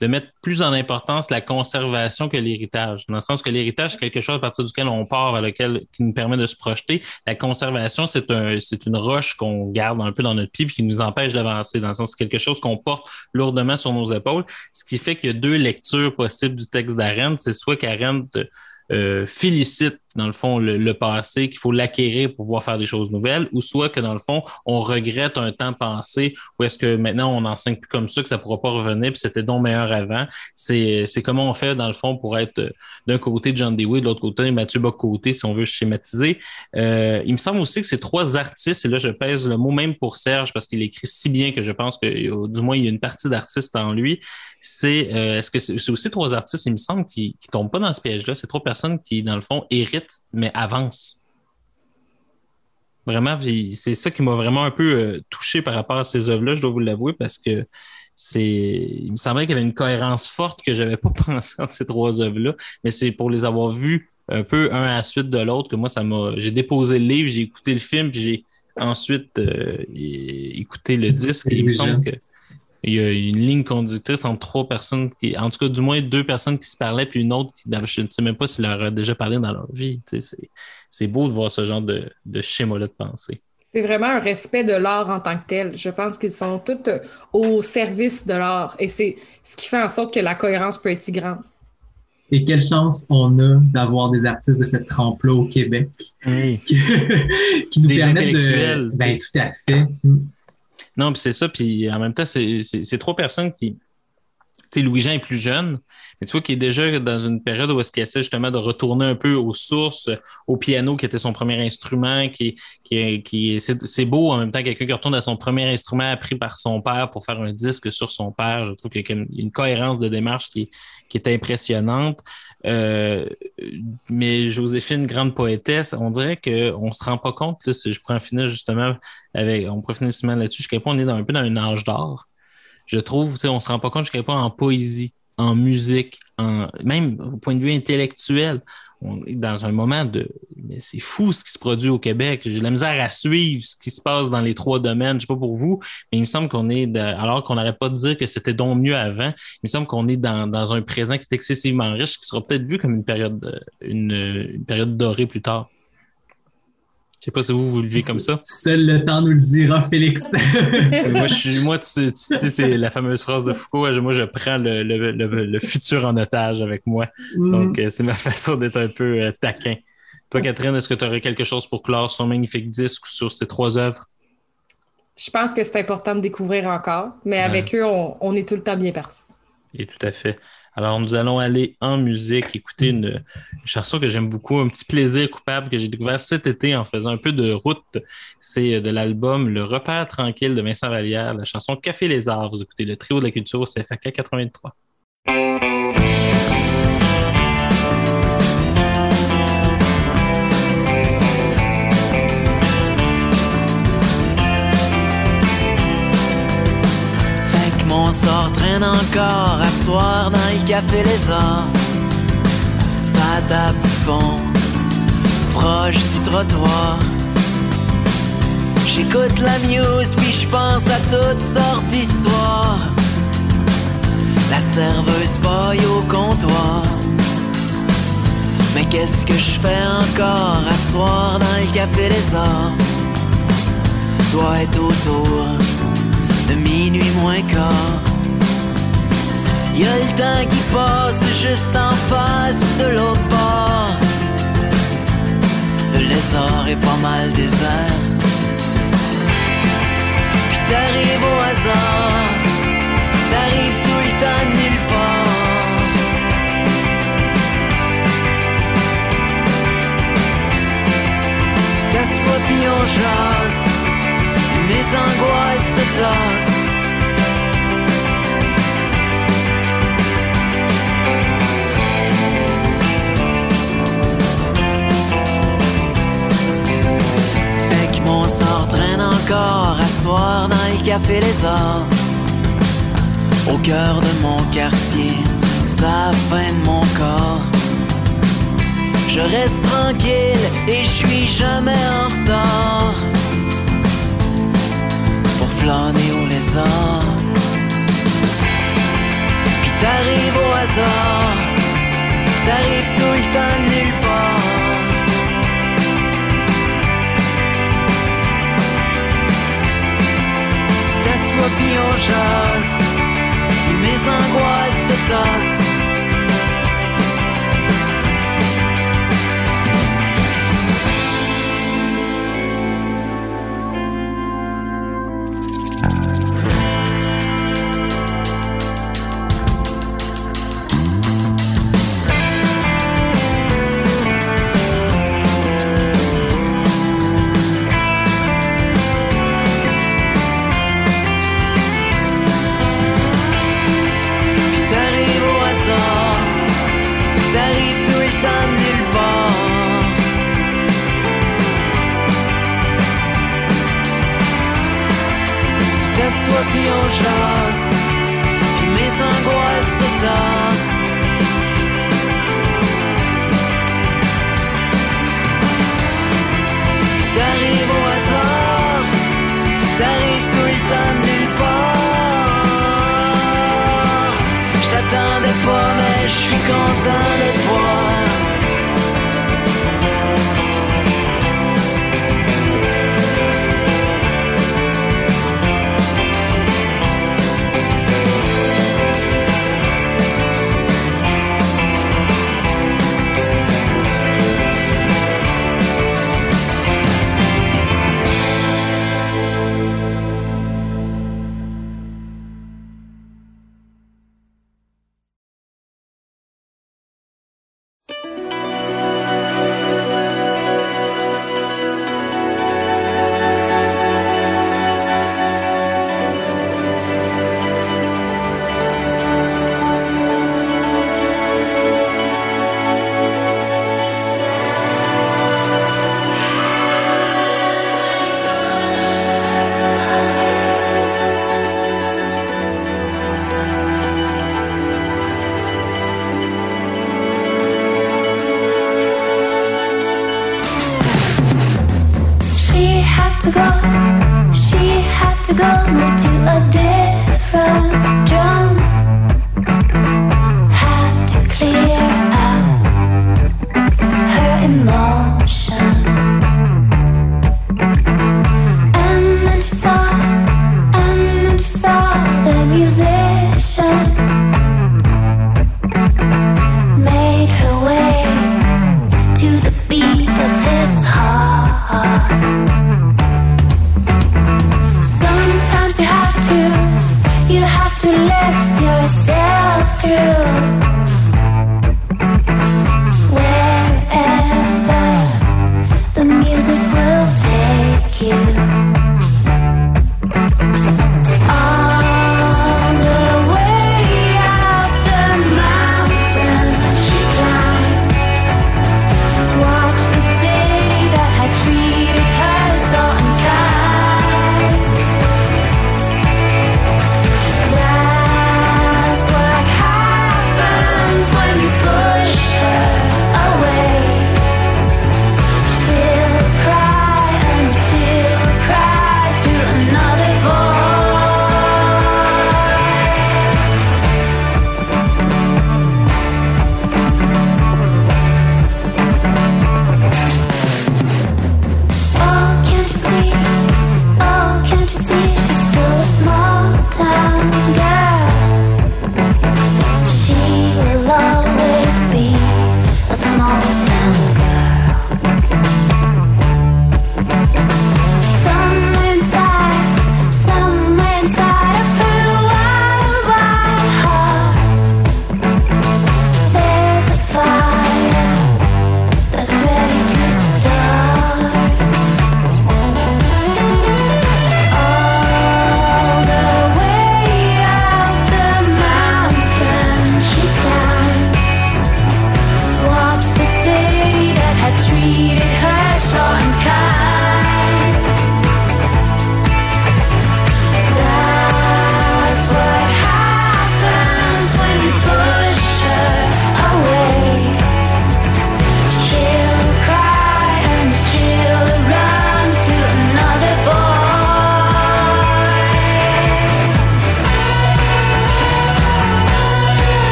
de mettre plus en importance la conservation que l'héritage. Dans le sens que l'héritage, c'est quelque chose à partir duquel on part, vers lequel, qui nous permet de se projeter. La conservation, c'est un, c'est une roche qu'on garde un peu dans notre pied et qui nous empêche d'avancer. Dans le sens c'est quelque chose qu'on porte lourdement sur nos épaules. Ce qui fait qu'il y a deux lectures possibles du texte d'Arendt. C'est soit qu'Arendt euh, félicite dans le fond, le, passé, qu'il faut l'acquérir pour pouvoir faire des choses nouvelles, ou soit que, dans le fond, on regrette un temps passé, ou est-ce que maintenant on n'enseigne plus comme ça, que ça ne pourra pas revenir, puis c'était donc meilleur avant. C'est, comment on fait, dans le fond, pour être euh, d'un côté John Dewey, de l'autre côté Mathieu Bocoté, si on veut schématiser. Euh, il me semble aussi que ces trois artistes, et là je pèse le mot même pour Serge, parce qu'il écrit si bien que je pense que du moins il y a une partie d'artiste en lui, c'est euh, est-ce que c'est, aussi trois artistes, il me semble, qui ne tombent pas dans ce piège-là, c'est trois personnes qui, dans le fond, héritent mais avance. Vraiment, c'est ça qui m'a vraiment un peu euh, touché par rapport à ces œuvres-là, je dois vous l'avouer, parce que c'est. Il me semblait qu'il y avait une cohérence forte que je n'avais pas pensé entre ces trois œuvres-là, mais c'est pour les avoir vues un peu un à la suite de l'autre que moi, ça m'a. J'ai déposé le livre, j'ai écouté le film, puis j'ai ensuite euh, écouté le disque. Et il me semble que il y a une ligne conductrice entre trois personnes qui, en tout cas, du moins deux personnes qui se parlaient, puis une autre qui, je ne sais même pas s'il leur a déjà parlé dans leur vie. C'est beau de voir ce genre de, schéma-là de pensée. C'est vraiment un respect de l'art en tant que tel. Je pense qu'ils sont tous euh, au service de l'art. Et c'est ce qui fait en sorte que la cohérence peut être si grande. Et quelle chance on a d'avoir des artistes de cette trempe-là au Québec qui, qui nous Des permettent intellectuels. de. Ben, tout à fait. Non, puis c'est ça. Puis en même temps, c'est trois personnes qui. Tu sais, Louis-Jean est plus jeune, mais tu vois qu'il est déjà dans une période où est-ce qu'il essaie justement de retourner un peu aux sources, au piano qui était son premier instrument, qui, qui, qui c'est beau en même temps quelqu'un qui retourne à son premier instrument appris par son père pour faire un disque sur son père. Je trouve qu'il y a une, cohérence de démarche qui est impressionnante. Euh, mais Joséphine, grande poétesse, on dirait qu'on se rend pas compte, là, si je pourrais en finir justement avec, on pourrait finir justement là-dessus, jusqu'à quel point on est dans, un peu dans un âge d'or. Je trouve, on se rend pas compte jusqu'à quel point en poésie, en musique, en, même au point de vue intellectuel, on est dans un moment de, mais c'est fou ce qui se produit au Québec. J'ai de la misère à suivre ce qui se passe dans les trois domaines. Je sais pas pour vous, mais il me semble qu'on est, alors qu'on n'arrête pas de dire que c'était donc mieux avant, il me semble qu'on est dans, un présent qui est excessivement riche, qui sera peut-être vu comme une période, euh, une période dorée plus tard. Je sais pas si vous, vous le vivez comme ça. Seul le temps nous le dira, Félix. moi, je suis, moi, tu, tu- tu sais, c'est la fameuse phrase de Foucault. Moi, je prends le, le, le, le futur en otage avec moi. Donc, euh, c'est ma façon d'être un peu euh, taquin. Toi, Catherine, est-ce que tu aurais quelque chose pour clore son magnifique disque ou sur ces trois œuvres? Je pense que c'est important de découvrir encore, mais avec eux, on, on est tout le temps bien parti. Et tout à fait. Alors, nous allons aller en musique, écouter une, chanson que j'aime beaucoup, un petit plaisir coupable que j'ai découvert cet été en faisant un peu de route. C'est euh, de l'album Le repère tranquille de Vincent Vallière, la chanson Café les Arts. Vous écoutez le trio de la culture CFAK 83. Fait que mon sort encore à soir dans le café Les Arts. Sa table du fond, proche du trottoir. J'écoute la muse puis je pense à toutes sortes d'histoires. La serveuse boy au comptoir. Mais qu'est-ce que je fais encore à soir dans le café Les Arts? Doit être autour de minuit moins quart. Y a le temps qui passe juste en face de l'autre bord. Le lézard est pas mal désert. Puis t'arrives au hasard, t'arrives tout le temps nulle part. Tu t'assois puis on jase, mes angoisses se tassent. Encore à soir dans le café Les Arts. Au cœur de mon quartier, ça fin de mon corps. Je reste tranquille et je suis jamais en retard. Pour flâner au lézard. Puis t'arrives au hasard, t'arrives tout le temps nulle part. On jase Et mes angoisses se tassent mes angoisses se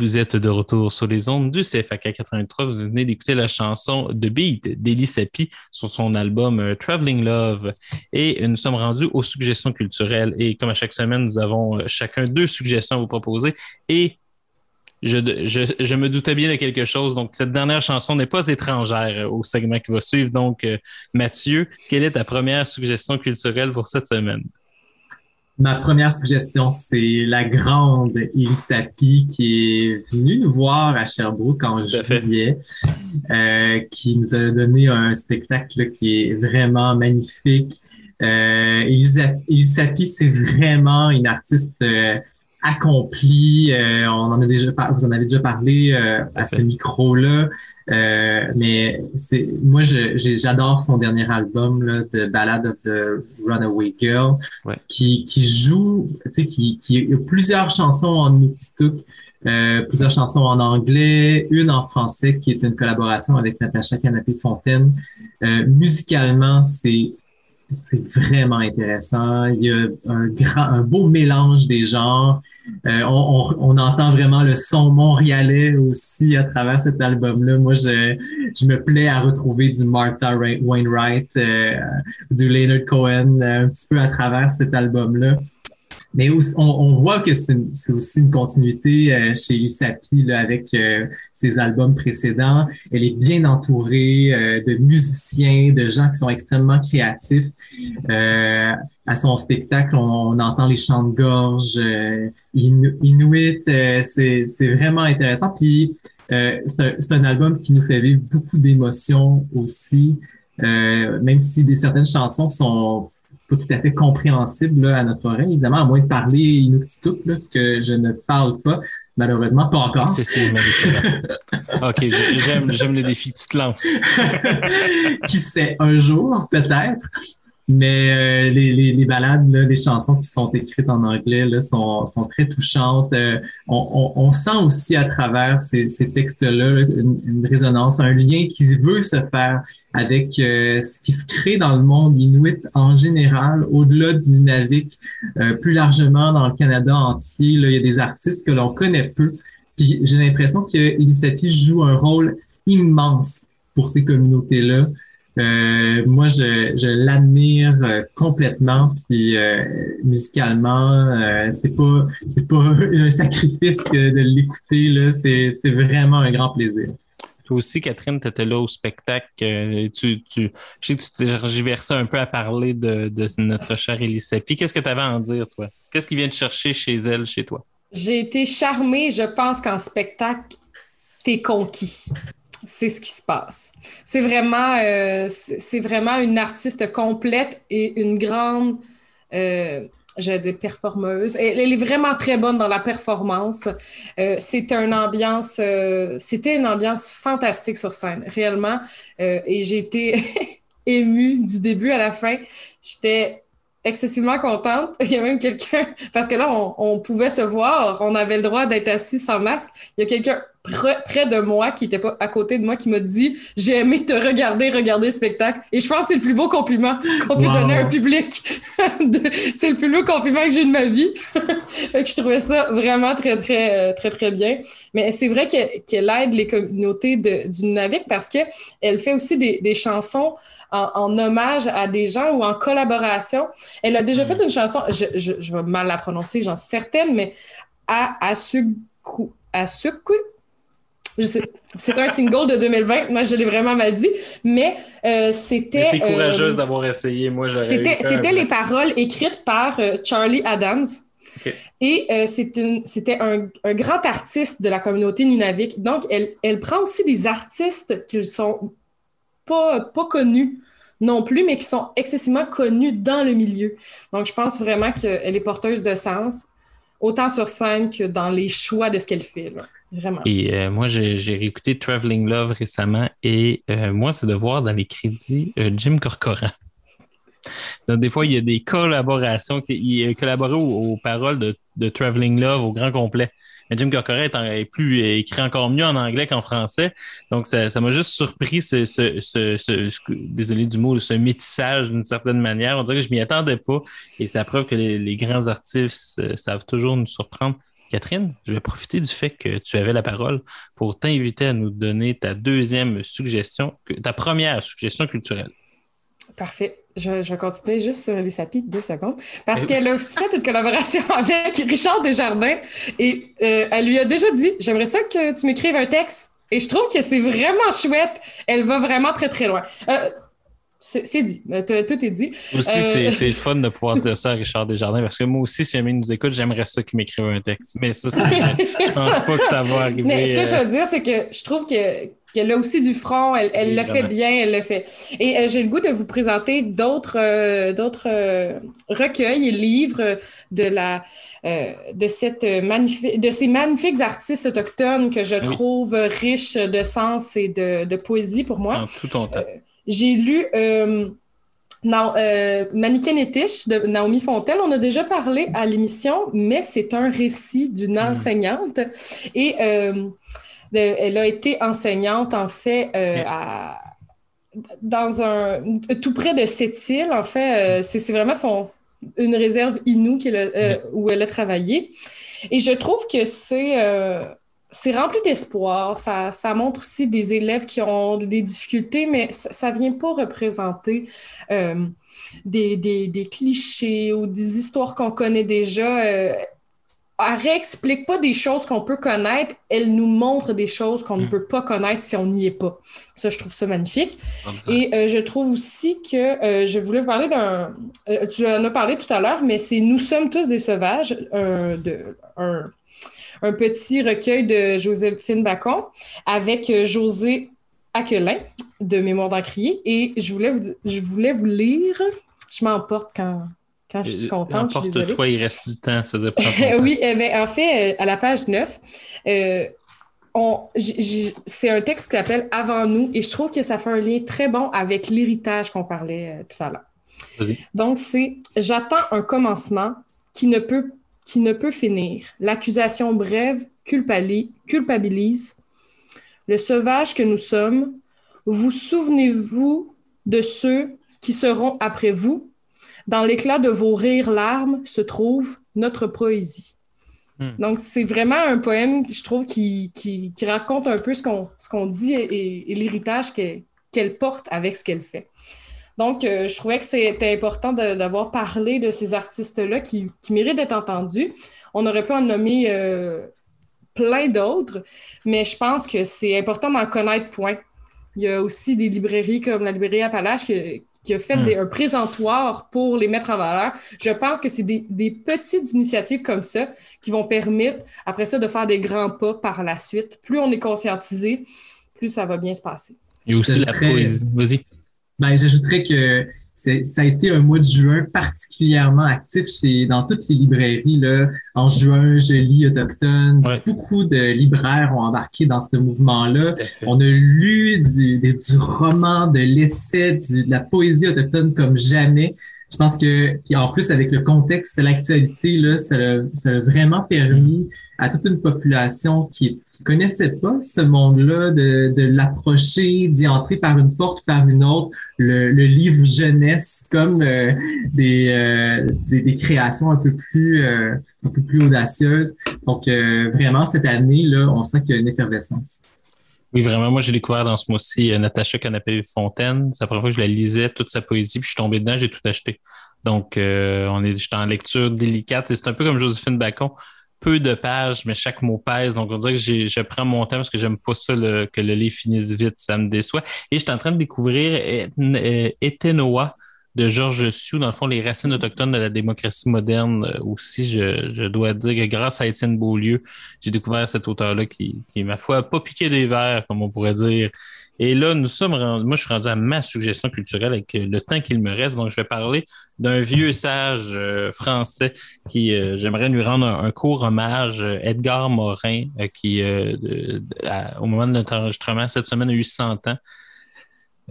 vous êtes de retour sur les ondes du CFAK 83. Vous venez d'écouter la chanson de Beat d'Elie Sapi sur son album euh, Traveling Love. Et nous sommes rendus aux suggestions culturelles. Et comme à chaque semaine, nous avons euh, chacun deux suggestions à vous proposer. Et je, je, me doutais bien de quelque chose. Donc, cette dernière chanson n'est pas étrangère euh, au segment qui va suivre. Donc, Mathieu, quelle est ta première suggestion culturelle pour cette semaine? Ma première suggestion, c'est la grande Ilse Sapi qui est venue nous voir à Sherbrooke en juillet, euh, qui nous a donné un spectacle qui est vraiment magnifique. Euh, Ilse Ilse Sapi, c'est vraiment une artiste euh, accomplie. Euh, on en a déjà par- vous en avez déjà parlé à ce micro-là. Euh, mais c'est moi j'adore son dernier album là, de Ballad of the Runaway Girl Ouais. qui, qui joue tu sais qui, qui a plusieurs chansons en Inuktitut, euh, plusieurs chansons en anglais une en français qui est une collaboration avec Natacha Canapé Fontaine Euh, musicalement c'est c'est vraiment intéressant. Il y a un grand un beau mélange des genres euh, on, entend vraiment le son montréalais aussi à travers cet album-là. Moi, je, me plais à retrouver du Martha Wainwright, euh, du Leonard Cohen, euh, un petit peu à travers cet album-là. Mais on, voit que c'est aussi une continuité chez Isapi avec ses albums précédents. Elle est bien entourée de musiciens, de gens qui sont extrêmement créatifs. Euh, à son spectacle, on, on entend les chants de gorge euh, inu- inuit. euh, c'est c'est vraiment intéressant. Puis euh, c'est un, c'est un album qui nous fait vivre beaucoup d'émotions aussi, euh, même si des certaines chansons sont pas tout à fait compréhensible là, à notre oreille, évidemment, à moins de parler inuktitut, là, ce que je ne parle pas, malheureusement, pas encore. C'est. OK, j'aime, j'aime le défi. Tu te lances. Qui sait, un jour, peut-être. Mais euh, les, les, les, balades, là, les chansons qui sont écrites en anglais là, sont, sont très touchantes. Euh, on, on, on, sent aussi à travers ces, ces textes-là une, une, résonance, un lien qui veut se faire avec euh, ce qui se crée dans le monde inuit en général, au-delà du Nunavik, plus largement dans le Canada entier. Là, il y a des artistes que l'on connaît peu. Puis j'ai l'impression que Elisapi joue un rôle immense pour ces communautés-là. Euh, moi, je, je l'admire euh, complètement. Puis euh, musicalement, euh, c'est pas c'est pas un sacrifice de l'écouter là. C'est c'est vraiment un grand plaisir. Toi aussi, Catherine, tu étais là au spectacle. tu, tu, je sais que tu t'es versé un peu à parler de, de notre chère Elisabeth. Qu'est-ce que tu avais à en dire, toi? Qu'est-ce qui vient te chercher chez elle, chez toi? J'ai été charmée. Je pense qu'en spectacle, t'es conquis c'est ce qui se passe. C'est vraiment, euh, vraiment une artiste complète et une grande, euh, je dire, performeuse. Elle, est vraiment très bonne dans la performance. Euh, euh, c'était une ambiance fantastique sur scène, réellement. Et j'ai été émue du début à la fin. J'étais excessivement contente. Il y a même quelqu'un, parce que là, on, on, pouvait se voir, on avait le droit d'être assis sans masque. Il y a quelqu'un près de moi, qui n'était pas à côté de moi, qui m'a dit J'ai aimé te regarder, regarder le spectacle. Et je pense que c'est le plus beau compliment qu'on peut donner à un public. c'est le plus beau compliment que j'ai de ma vie. fait que je trouvais ça vraiment très, très, très, très bien. Mais c'est vrai qu'elle qu aide les communautés de, du Nunavik parce qu'elle fait aussi des, des chansons en, en, hommage à des gens ou en collaboration. Elle a déjà fait une chanson, je, je, je vais mal la prononcer, j'en suis certaine, mais à Asuku. Asuku, c'est un single de 2020. Moi, je l'ai vraiment mal dit. Mais euh, c'était. T'es courageuse euh, d'avoir essayé. Moi, j'aurais. C'était les paroles écrites par euh, Charlie Adams. Okay. Et euh, c'était un, un, grand artiste de la communauté Nunavik. Donc, elle, elle prend aussi des artistes qui sont pas, pas connus non plus, mais qui sont excessivement connus dans le milieu. Donc, je pense vraiment qu'elle est porteuse de sens, autant sur scène que dans les choix de ce qu'elle fait. Là. Et euh, moi, j'ai réécouté Traveling Love récemment et euh, moi, c'est de voir dans les crédits euh, Jim Corcoran. Donc, des fois, il y a des collaborations. Il a collaboré aux, paroles de, Traveling Love au grand complet. Mais Jim Corcoran est, plus écrit encore mieux en anglais qu'en français. Donc, ça m'a juste surpris ce, ce, ce, désolé du mot, ce métissage d'une certaine manière. On dirait que je m'y attendais pas. Et c'est la preuve que les grands artistes savent toujours nous surprendre. Catherine, je vais profiter du fait que tu avais la parole pour t'inviter à nous donner ta deuxième suggestion, ta première suggestion culturelle. Parfait. Je, je vais continuer juste sur les sapis deux secondes. Parce qu'elle a aussi fait une collaboration avec Richard Desjardins et euh, elle lui a déjà dit J'aimerais ça que tu m'écrives un texte. Et je trouve que c'est vraiment chouette. Elle va vraiment très, très loin. Euh, c'est dit. Tout est dit. Aussi, euh... c'est le fun de pouvoir dire ça à Richard Desjardins parce que moi aussi, si jamais il nous écoute, j'aimerais ça qu'il m'écrive un texte. Mais ça, je pense pas que ça va arriver. Mais ce que je veux dire, c'est que je trouve que qu'elle a aussi du front, elle, elle le fait bien, elle le fait. Et euh, j'ai le goût de vous présenter d'autres euh, d'autres euh, recueils et livres de la de cette de ces magnifiques artistes autochtones que je trouve riches de sens et de, de poésie pour moi. En tout ton temps. J'ai lu euh, non, euh, Mannequin et Tiche de Naomi Fontaine. On a déjà parlé à l'émission, mais c'est un récit d'une mmh. enseignante. Et euh, elle a été enseignante, en fait, euh, à, dans un. tout près de cette île. En fait, c'est vraiment son, une réserve Inou a, mmh. où elle a travaillé. Et je trouve que c'est c'est rempli d'espoir. Ça, ça, montre aussi des élèves qui ont des difficultés, mais ça ne vient pas représenter euh, des, des, des, clichés ou des histoires qu'on connaît déjà. Euh, elle réexplique pas des choses qu'on peut connaître, elle nous montre des choses qu'on mmh. ne peut pas connaître si on n'y est pas. Ça, je trouve ça magnifique. Et euh, je trouve aussi que euh, je voulais vous parler d'un. Euh, tu en as parlé tout à l'heure, mais c'est Nous sommes tous des sauvages, de, un, un petit recueil de Joséphine Bacon avec euh, José Aquelin de Mémoire d'Encrier. Et je voulais vous, je voulais vous lire je m'emporte quand, quand je suis contente. Je suis désolée. toi, il reste du temps. Ça doit oui, eh ben, en fait, euh, à la page 9, euh, on- j- j- c'est un texte qui s'appelle Avant nous et je trouve que ça fait un lien très bon avec l'héritage qu'on parlait euh, tout à l'heure. Vas-y. Donc, c'est J'attends un commencement qui ne peut, qui ne peut finir. L'accusation brève culpabilise. Le sauvage que nous sommes, vous souvenez-vous de ceux qui seront après vous? Dans l'éclat de vos rires larmes se trouve notre poésie. Hmm. Donc, c'est vraiment un poème, je trouve, qui, qui, qui raconte un peu ce qu'on ce qu'on dit et, et- et l'héritage qu'elle qu'elle porte avec ce qu'elle fait. Donc, euh, je trouvais que c'était important d'avoir parlé de ces artistes-là qui, qui méritent d'être entendus. On aurait pu en nommer euh, plein d'autres, mais je pense que c'est important d'en connaître point. Il y a aussi des librairies comme la librairie Appalache qui, qui a fait Hmm. des- un présentoir pour les mettre en valeur. Je pense que c'est des, des petites initiatives comme ça qui vont permettre, après ça, de faire des grands pas par la suite. Plus on est conscientisé, plus ça va bien se passer. Il y a aussi la très- poésie. Vas-y. Ben, j'ajouterais que ça a été un mois de juin particulièrement actif chez, dans toutes les librairies. Là. En juin, je lis autochtone. Ouais. Beaucoup de libraires ont embarqué dans ce mouvement-là. On a lu du, du roman, de l'essai, de la poésie autochtone comme jamais. Je pense que, en plus, avec le contexte l'actualité, là, ça a, ça a vraiment permis à toute une population qui qui connaissait pas ce monde-là de, de l'approcher, d'y entrer par une porte, par une autre, le, le livre jeunesse comme euh, des, euh, des, des créations un peu plus euh, un peu plus audacieuses. Donc euh, vraiment cette année là, on sent qu'il y a une effervescence. Oui, vraiment. Moi, j'ai découvert dans ce mois-ci euh, Natacha Canapé-Fontaine. C'est la première fois que je la lisais, toute sa poésie, puis je suis tombé dedans, j'ai tout acheté. Donc, euh, on est, j'étais en lecture délicate. Et c'est un peu comme Joséphine Bacon. Peu de pages, mais chaque mot pèse. Donc, on dirait que j'ai, je prends mon temps parce que j'aime pas ça, le- que le livre finisse vite. Ça me déçoit. Et j'étais en train de découvrir Ethn- euh, Etenoa de Georges Sioux, dans le fond, les racines autochtones de la démocratie moderne euh, aussi. Je, dois dire que grâce à Étienne Beaulieu, j'ai découvert cet auteur-là qui, ma foi, pas piqué des verres, comme on pourrait dire. Et là, nous sommes rendus, moi, je suis rendu à ma suggestion culturelle avec euh, le temps qu'il me reste. Donc, je vais parler d'un vieux sage euh, français qui, j'aimerais lui rendre un, court hommage, Edgar Morin, qui, au moment de notre enregistrement, cette semaine, a eu 100 ans.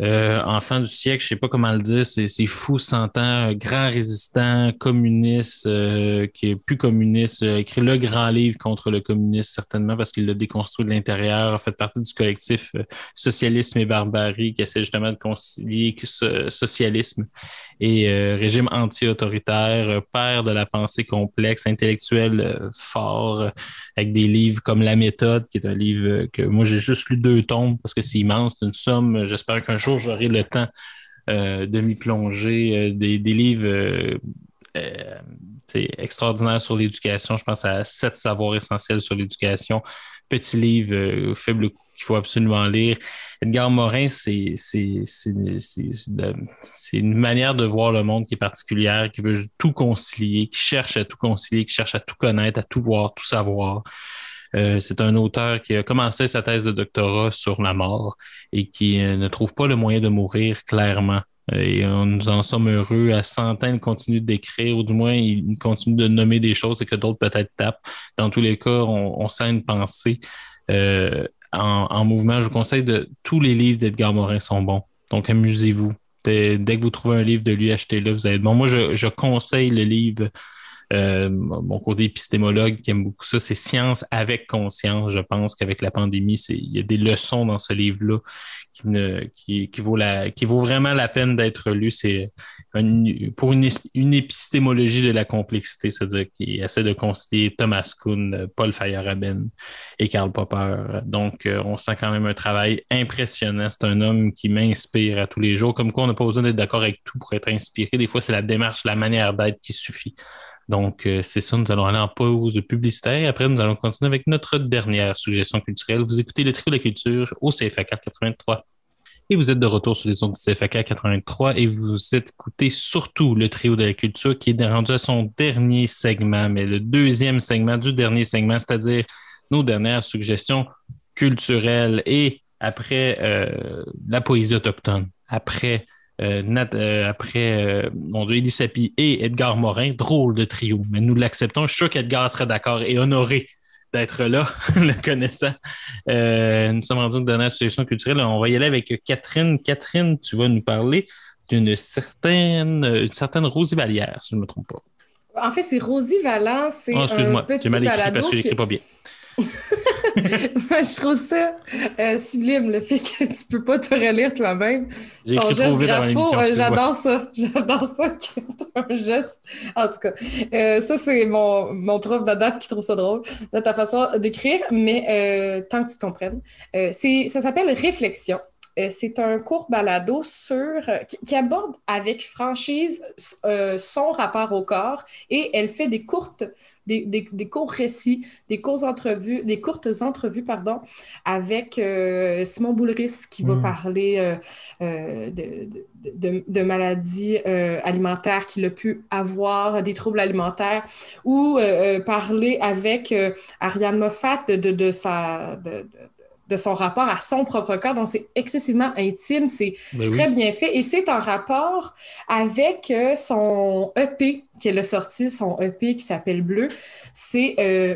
Euh, enfant du siècle, je sais pas comment le dire, c'est fou, 100 ans, euh, grand résistant, communiste, euh, qui est plus communiste, euh, écrit le grand livre contre le communisme, certainement, parce qu'il l'a déconstruit de l'intérieur, a fait partie du collectif Socialisme et Barbarie, qui essaie justement de concilier ce- socialisme et régime anti-autoritaire, père de la pensée complexe, intellectuel fort, avec des livres comme La méthode, qui est un livre que moi j'ai juste lu deux tomes parce que c'est immense, c'est une somme. J'espère qu'un jour j'aurai le temps euh, de m'y plonger. Euh, des, livres euh, extraordinaires sur l'éducation. Je pense à Sept savoirs essentiels sur l'éducation. Petit livre, faible coût qu'il faut absolument lire. Edgar Morin, c'est une manière de voir le monde qui est particulière, qui veut tout concilier, qui cherche à tout concilier, qui cherche à tout connaître, à tout voir, tout savoir. Euh, c'est un auteur qui a commencé sa thèse de doctorat sur la mort et qui euh, ne trouve pas le moyen de mourir clairement. Euh, Et nous en sommes heureux. À 100 ans, il continue d'écrire, ou du moins, il continue de nommer des choses et que d'autres peut-être tapent. Dans tous les cas, on, sent une pensée en, en mouvement. Je vous conseille de tous les livres d'Edgar Morin sont bons. Donc, amusez-vous. Dès, que vous trouvez un livre de lui, achetez-le. Vous allez être bon. Moi, je conseille le livre euh, mon côté épistémologue qui aime beaucoup ça, c'est Science avec conscience. Je pense qu'avec la pandémie, il y a des leçons dans ce livre-là qui, ne, qui, qui, vaut la, qui vaut vraiment la peine d'être lu. C'est un- pour une, une épistémologie de la complexité, c'est-à-dire qu'il essaie de concilier Thomas Kuhn, Paul Feyerabend et Karl Popper. Donc, euh, on sent quand même un travail impressionnant. C'est un homme qui m'inspire à tous les jours. Comme quoi, on n'a pas besoin d'être d'accord avec tout pour être inspiré. Des fois, c'est la démarche, la manière d'être qui suffit. Donc, euh, c'est ça, nous allons aller en pause publicitaire. Après, nous allons continuer avec notre dernière suggestion culturelle. Vous écoutez le trio de la culture au CFAK 83. Et vous êtes de retour sur les ondes du CFAK 83 et vous écoutez surtout le trio de la culture qui est rendu à son dernier segment, mais le deuxième segment du dernier segment, c'est-à-dire nos dernières suggestions culturelles. Et après euh, la poésie autochtone, après euh, Nat- euh, après euh, mon Dieu, Elie Sapi et Edgar Morin. Drôle de trio, mais nous l'acceptons. Je suis sûr qu'Edgar serait d'accord et honoré d'être là, le connaissant. Nous sommes rendus dans la situation culturelle. On va y aller avec Catherine. Catherine, tu vas nous parler d'une certaine, une certaine Rosie Vallière, si je ne me trompe pas. En fait, c'est Rosie Valence. C'est Oh, un excuse-moi, petit j'ai mal écrit parce que j'écris pas bien. Moi, je trouve ça euh, sublime, le fait que tu peux pas te relire toi-même. J'ai Ton écrit trop geste vite grapho, l'émission. euh, j'adore ça. J'adore ça que un geste. En tout cas, euh, ça, c'est mon, mon prof de date qui trouve ça drôle de ta façon d'écrire, mais euh, tant que tu comprennes. Ça s'appelle Réflexion. Euh, c'est un court balado sur, euh, qui, aborde avec franchise euh, son rapport au corps et elle fait des courtes, des, des- des courts récits, des courtes entrevues, des courtes entrevues, pardon, avec euh, Simon Boulris qui va Mm. parler euh, de, de- de- de maladies alimentaires qu'il a pu avoir, des troubles alimentaires, ou parler avec Ariane Moffat de, de, de sa... de- de- son rapport à son propre corps. Donc, c'est excessivement intime, c'est Ben oui. très bien fait. Et c'est en rapport avec euh, son EP qu'elle a sorti, son EP qui s'appelle Bleu. C'est euh,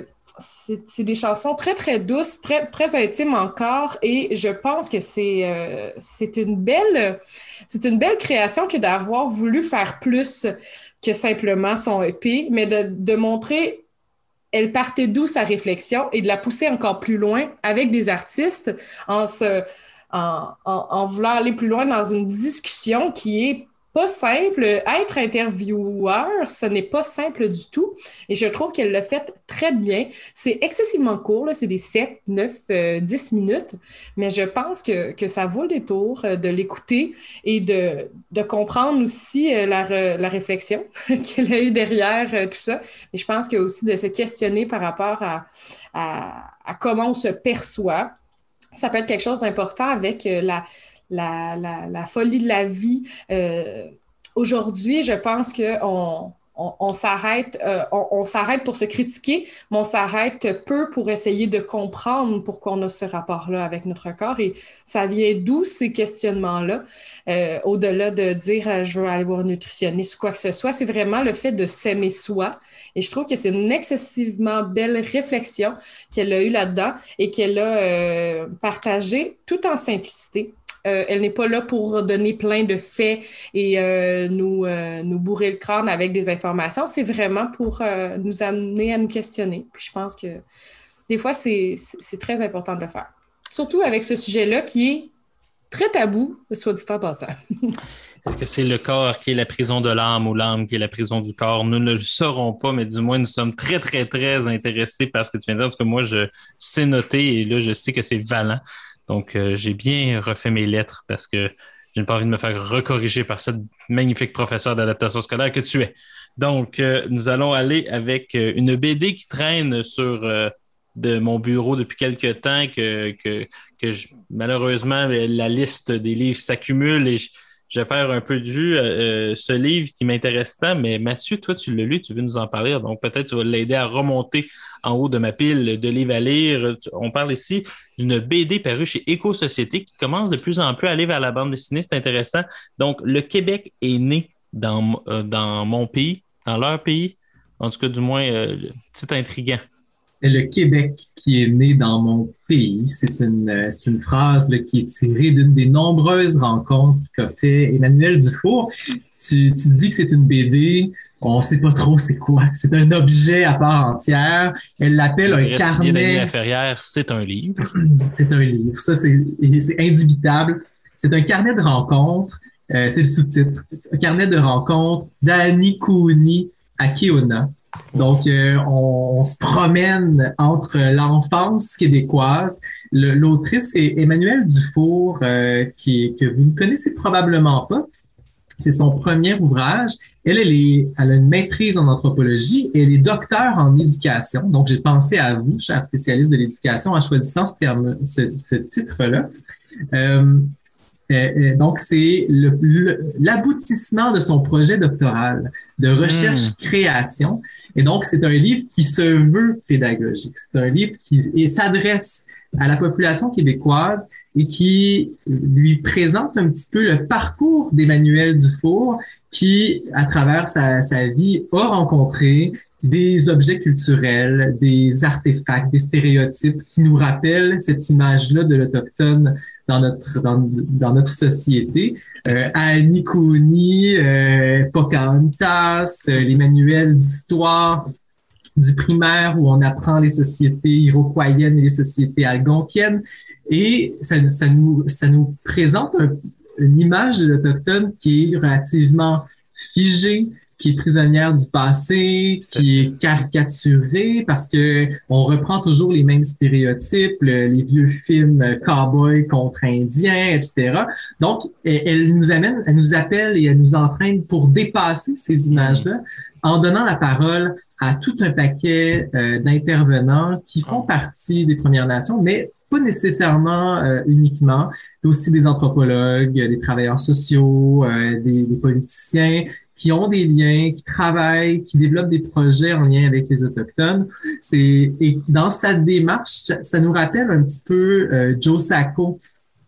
c'est des chansons très, très douces, très, très intimes encore. Et je pense que c'est euh, c'est une belle c'est une belle création que d'avoir voulu faire plus que simplement son EP, mais de, de montrer elle partait d'où sa réflexion et de la pousser encore plus loin avec des artistes en, se, en, en, en voulant aller plus loin dans une discussion qui est pas simple. Être intervieweur, ce n'est pas simple du tout. Et je trouve qu'elle l'a fait très bien. C'est excessivement court, c'est des 7, 9, euh, 10 minutes. Mais je pense que, que ça vaut le détour euh, de l'écouter et de, de comprendre aussi euh, la, la réflexion qu'elle a eue derrière euh, tout ça. Et je pense que aussi de se questionner par rapport à, à, comment on se perçoit. Ça peut être quelque chose d'important avec la, la, folie de la vie. Euh, Aujourd'hui, je pense qu'on on, on s'arrête euh, on, s'arrête pour se critiquer, mais on s'arrête peu pour essayer de comprendre pourquoi on a ce rapport-là avec notre corps. Et ça vient d'où ces questionnements-là, euh, au-delà de dire je veux aller voir un nutritionniste ou quoi que ce soit, c'est vraiment le fait de s'aimer soi. Et je trouve que c'est une excessivement belle réflexion qu'elle a eue là-dedans et qu'elle a partagée tout en simplicité. Euh, elle n'est pas là pour donner plein de faits et euh, nous, euh, nous bourrer le crâne avec des informations. C'est vraiment pour nous amener à nous questionner. Puis je pense que des fois, c'est très important de le faire. Surtout avec ce sujet-là qui est très tabou, soit dit en passant. Est-ce que c'est le corps qui est la prison de l'âme ou l'âme qui est la prison du corps? Nous ne le saurons pas, mais du moins, nous sommes très, très, très intéressés par ce que tu viens de dire, parce que moi, je sais noter et là, je sais que c'est valant. Donc, euh, j'ai bien refait mes lettres parce que je n'ai pas envie de me faire recorriger par cette magnifique professeure d'adaptation scolaire que tu es. Donc, euh, nous allons aller avec euh, une BD qui traîne sur de mon bureau depuis quelques temps, que, que, que malheureusement, la liste des livres s'accumule et je, je perds un peu de vue euh, euh, ce livre qui m'intéresse tant. Mais Mathieu, toi, tu l'as lu, tu veux nous en parler, donc peut-être tu vas l'aider à remonter en haut de ma pile de livres à lire. On parle ici d'une BD parue chez Éco-Société qui commence de plus en plus à aller vers la bande dessinée. C'est intéressant. Donc, le Québec est né dans, euh, dans mon pays, dans leur pays. En tout cas, du moins, petit intriguant. Le Québec qui est né dans mon pays. C'est une, euh, c'est une phrase là, qui est tirée d'une des nombreuses rencontres qu'a fait Emmanuel Dufour. Tu, tu dis que c'est une BD. On sait pas trop c'est quoi. C'est un objet à part entière. Elle l'appelle un carnet. C'est un livre. C'est un livre. Ça, c'est indubitable. C'est un carnet de rencontres. Euh, c'est le sous-titre. Un carnet de rencontres d'Annie Cooney à Keona. Donc, euh, on, se promène entre l'enfance québécoise. L'autrice, c'est Emmanuel Dufour, euh, que vous ne connaissez probablement pas. C'est son premier ouvrage. Elle, est, a une maîtrise en anthropologie et elle est docteur en éducation. Donc, j'ai pensé à vous, chers spécialistes de l'éducation, en choisissant ce, titre-là. Euh, donc, c'est l'aboutissement de son projet doctoral de recherche-création. Et donc, c'est un livre qui se veut pédagogique. C'est un livre qui s'adresse à la population québécoise et qui lui présente un petit peu le parcours d'Emmanuel Dufour qui, à travers sa, sa vie, a rencontré des objets culturels, des artefacts, des stéréotypes qui nous rappellent cette image-là de l'Autochtone dans notre, dans, dans notre société. Euh, Annie euh, Pocahontas, euh, les manuels d'histoire du primaire où on apprend les sociétés iroquoiennes et les sociétés algonquiennes. Et ça, ça, nous, ça nous présente une image de l'Autochtone qui est relativement figée, qui est prisonnière du passé, qui est caricaturée parce que on reprend toujours les mêmes stéréotypes, les vieux films euh, cowboy contre indiens, etc. Donc, elle, nous amène, elle nous appelle et elle nous entraîne pour dépasser ces images-là en donnant la parole à tout un paquet euh, d'intervenants qui font partie des Premières Nations, mais pas nécessairement euh, uniquement, aussi des anthropologues, des travailleurs sociaux, des, des, politiciens, qui ont des liens, qui travaillent, qui développent des projets en lien avec les Autochtones. C'est, et dans sa démarche, ça nous rappelle un petit peu euh, Joe Sacco,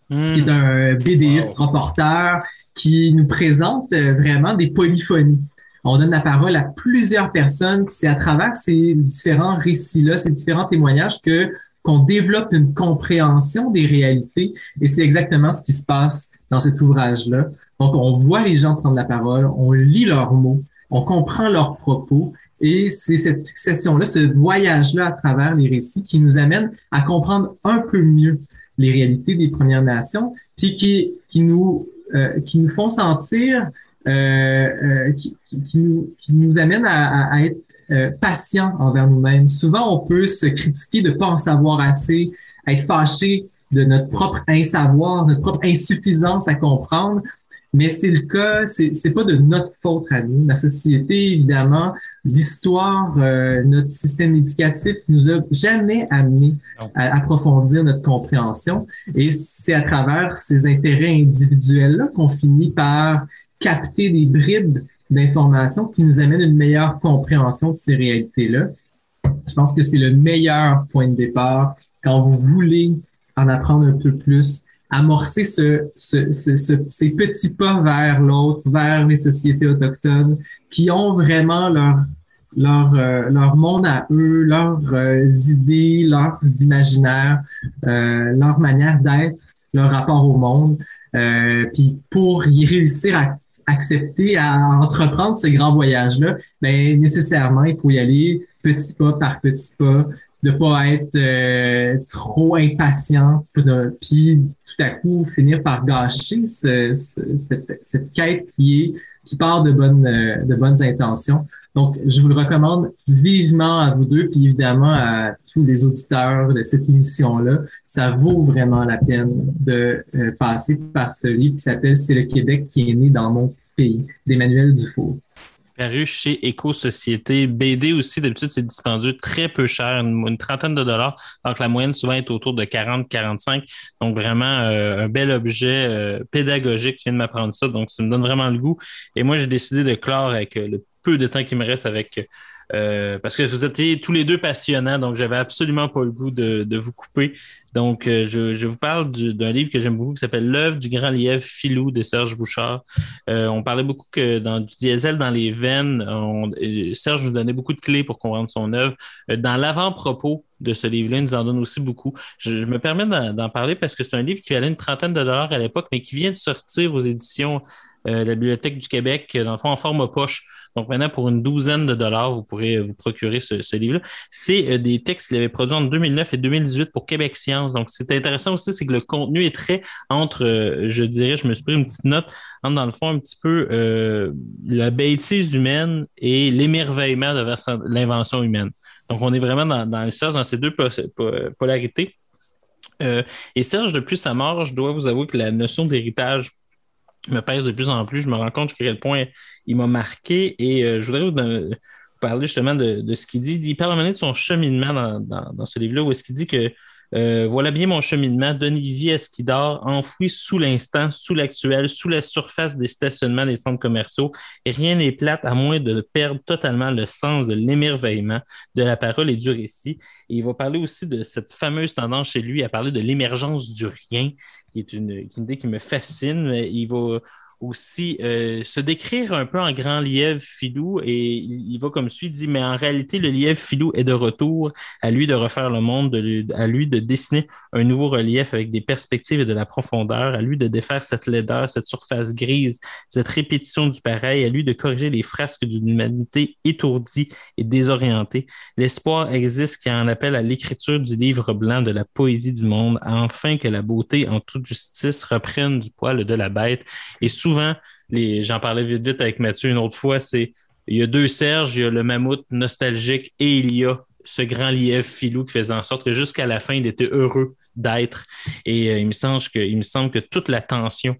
qui est hmm. un BDiste, reporter, qui nous présente euh, vraiment des polyphonies. On donne la parole à plusieurs personnes, c'est à travers ces différents récits-là, ces différents témoignages que qu'on développe une compréhension des réalités. Et c'est exactement ce qui se passe dans cet ouvrage-là. Donc, on voit les gens prendre la parole, on lit leurs mots, on comprend leurs propos. Et c'est cette succession-là, ce voyage-là à travers les récits qui nous amène à comprendre un peu mieux les réalités des Premières Nations, puis qui, nous, euh, qui nous font sentir, euh, euh, qui, nous, qui nous amène à, être patients envers nous-mêmes. Souvent, on peut se critiquer de pas en savoir assez, être fâché de notre propre insavoir, notre propre insuffisance à comprendre. Mais c'est le cas, c'est pas de notre faute à nous. La société, évidemment, l'histoire, euh, notre système éducatif nous a jamais amené à approfondir notre compréhension. Et c'est à travers ces intérêts individuels-là qu'on finit par capter des bribes d'informations qui nous amènent une meilleure compréhension de ces réalités-là. Je pense que c'est le meilleur point de départ quand vous voulez en apprendre un peu plus amorcer ce, ce, ce, ces petits pas vers l'autre, vers les sociétés autochtones qui ont vraiment leur, leur, euh, leur monde à eux, leurs euh, idées, leurs imaginaires, euh, leur manière d'être, leur rapport au monde. puis pour y réussir à accepter, à entreprendre ce grand voyage-là, ben nécessairement, il faut y aller petit pas par petit pas, de pas être trop impatient, puis tout à coup finir par gâcher cette, quête qui est qui part de bonnes euh, de bonnes intentions. Donc, je vous le recommande vivement à vous deux, puis évidemment à tous les auditeurs de cette émission-là. Ça vaut vraiment la peine de euh, passer par ce livre qui s'appelle C'est le Québec qui est né dans mon pays, d'Emmanuel Dufour paru chez Éco-Société. BD aussi, d'habitude, c'est dispendieux très peu cher, une, trentaine de dollars, alors que la moyenne souvent est autour de 40-45. Donc, vraiment, euh, un bel objet euh, pédagogique. qui vient de m'apprendre ça, donc ça me donne vraiment le goût. Et moi, j'ai décidé de clore avec euh, le peu de temps qui me reste avec euh, parce que vous étiez tous les deux passionnants, donc j'avais absolument pas le goût de, vous couper. Donc, euh, je, vous parle d'un livre que j'aime beaucoup qui s'appelle L'œuvre du grand lièvre filou de Serge Bouchard. Euh, on parlait beaucoup que dans du diesel dans les veines, Serge nous donnait beaucoup de clés pour comprendre son œuvre. dans l'avant-propos de ce livre-là, il nous en donne aussi beaucoup. Je, me permets d'en parler parce que c'est un livre qui valait une trentaine de dollars à l'époque, mais qui vient de sortir aux éditions de la Bibliothèque du Québec, dans le fond, en forme poche. Donc maintenant, pour une douzaine de dollars, vous pourrez vous procurer ce, livre-là. C'est euh, des textes qu'il avait produits en 2009 et 2018 pour Québec Science. Donc c'est intéressant aussi, c'est que le contenu est très entre, euh, je dirais, je me suis pris une petite note, entre dans le fond un petit peu euh, la bêtise humaine et l'émerveillement de l'invention humaine. Donc on est vraiment dans, dans le Serge, dans ces deux polarités. et Serge, depuis sa mort, je dois vous avouer que la notion d'héritage me pèse de plus en plus. Je me rends compte jusqu'à quel point il m'a marqué et euh, je voudrais vous, parler justement de, ce qu'il dit. Il parle à de son cheminement dans, ce livre-là où est-ce qu'il dit que Euh, voilà bien mon cheminement d'Olivier Esquidor, enfoui sous l'instant, sous l'actuel, sous la surface des stationnements des centres commerciaux. Et rien n'est plate à moins de perdre totalement le sens de l'émerveillement de la parole et du récit. Et il va parler aussi de cette fameuse tendance chez lui à parler de l'émergence du rien, qui est une, idée qui me fascine. Il va aussi euh, se décrire un peu en grand lièvre filou et il, va comme suit, dit, mais en réalité, le lièvre filou est de retour, à lui de refaire le monde, de, à lui de dessiner un nouveau relief avec des perspectives et de la profondeur, à lui de défaire cette laideur, cette surface grise, cette répétition du pareil, à lui de corriger les frasques d'une humanité étourdie et désorientée. L'espoir existe qui en appelle à l'écriture du livre blanc de la poésie du monde, afin que la beauté en toute justice reprenne du poil de la bête et souvent, j'en parlais vite vite avec Mathieu une autre fois, c'est il y a deux Serge, il y a le mammouth nostalgique et il y a ce grand lièvre filou qui faisait en sorte que jusqu'à la fin, il était heureux d'être. Et euh, il, me semble que, toute la tension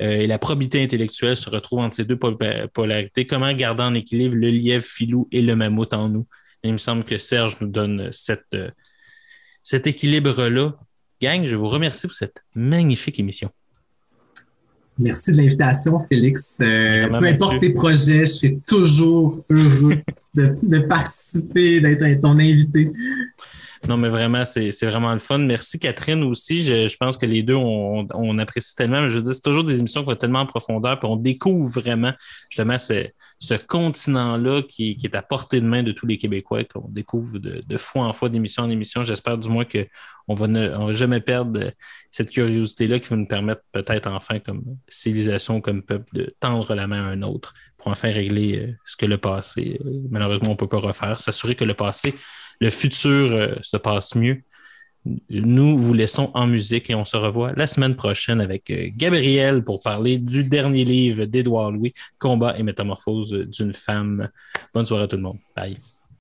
euh, et la probité intellectuelle se retrouvent entre ces deux polarités. Comment garder en équilibre le lièvre filou et le mammouth en nous? il me semble que Serge nous donne euh, cet équilibre-là. Gang, je vous remercie pour cette magnifique émission. Merci de l'invitation, Félix. Euh, peu importe tes projets, je serai toujours heureux de, participer, d'être ton invité. Non, mais vraiment, c'est vraiment le fun. Merci, Catherine, aussi. Je, pense que les deux, on, on, apprécie tellement. Je veux dire, c'est toujours des émissions qui vont tellement en profondeur, puis on découvre vraiment, justement, ce continent-là qui, est à portée de main de tous les Québécois, qu'on découvre de, fois en fois, d'émission en émission. J'espère du moins qu'on va ne va jamais perdre cette curiosité-là qui va nous permettre peut-être enfin, comme civilisation, comme peuple, de tendre la main à un autre pour enfin régler euh, ce que le passé, euh, malheureusement, on ne peut pas refaire. S'assurer que le passé, le futur euh, se passe mieux. Nous vous laissons en musique et on se revoit la semaine prochaine avec Gabriel pour parler du dernier livre d'Édouard Louis, Combat et métamorphose d'une femme. Bonne soirée à tout le monde. Bye.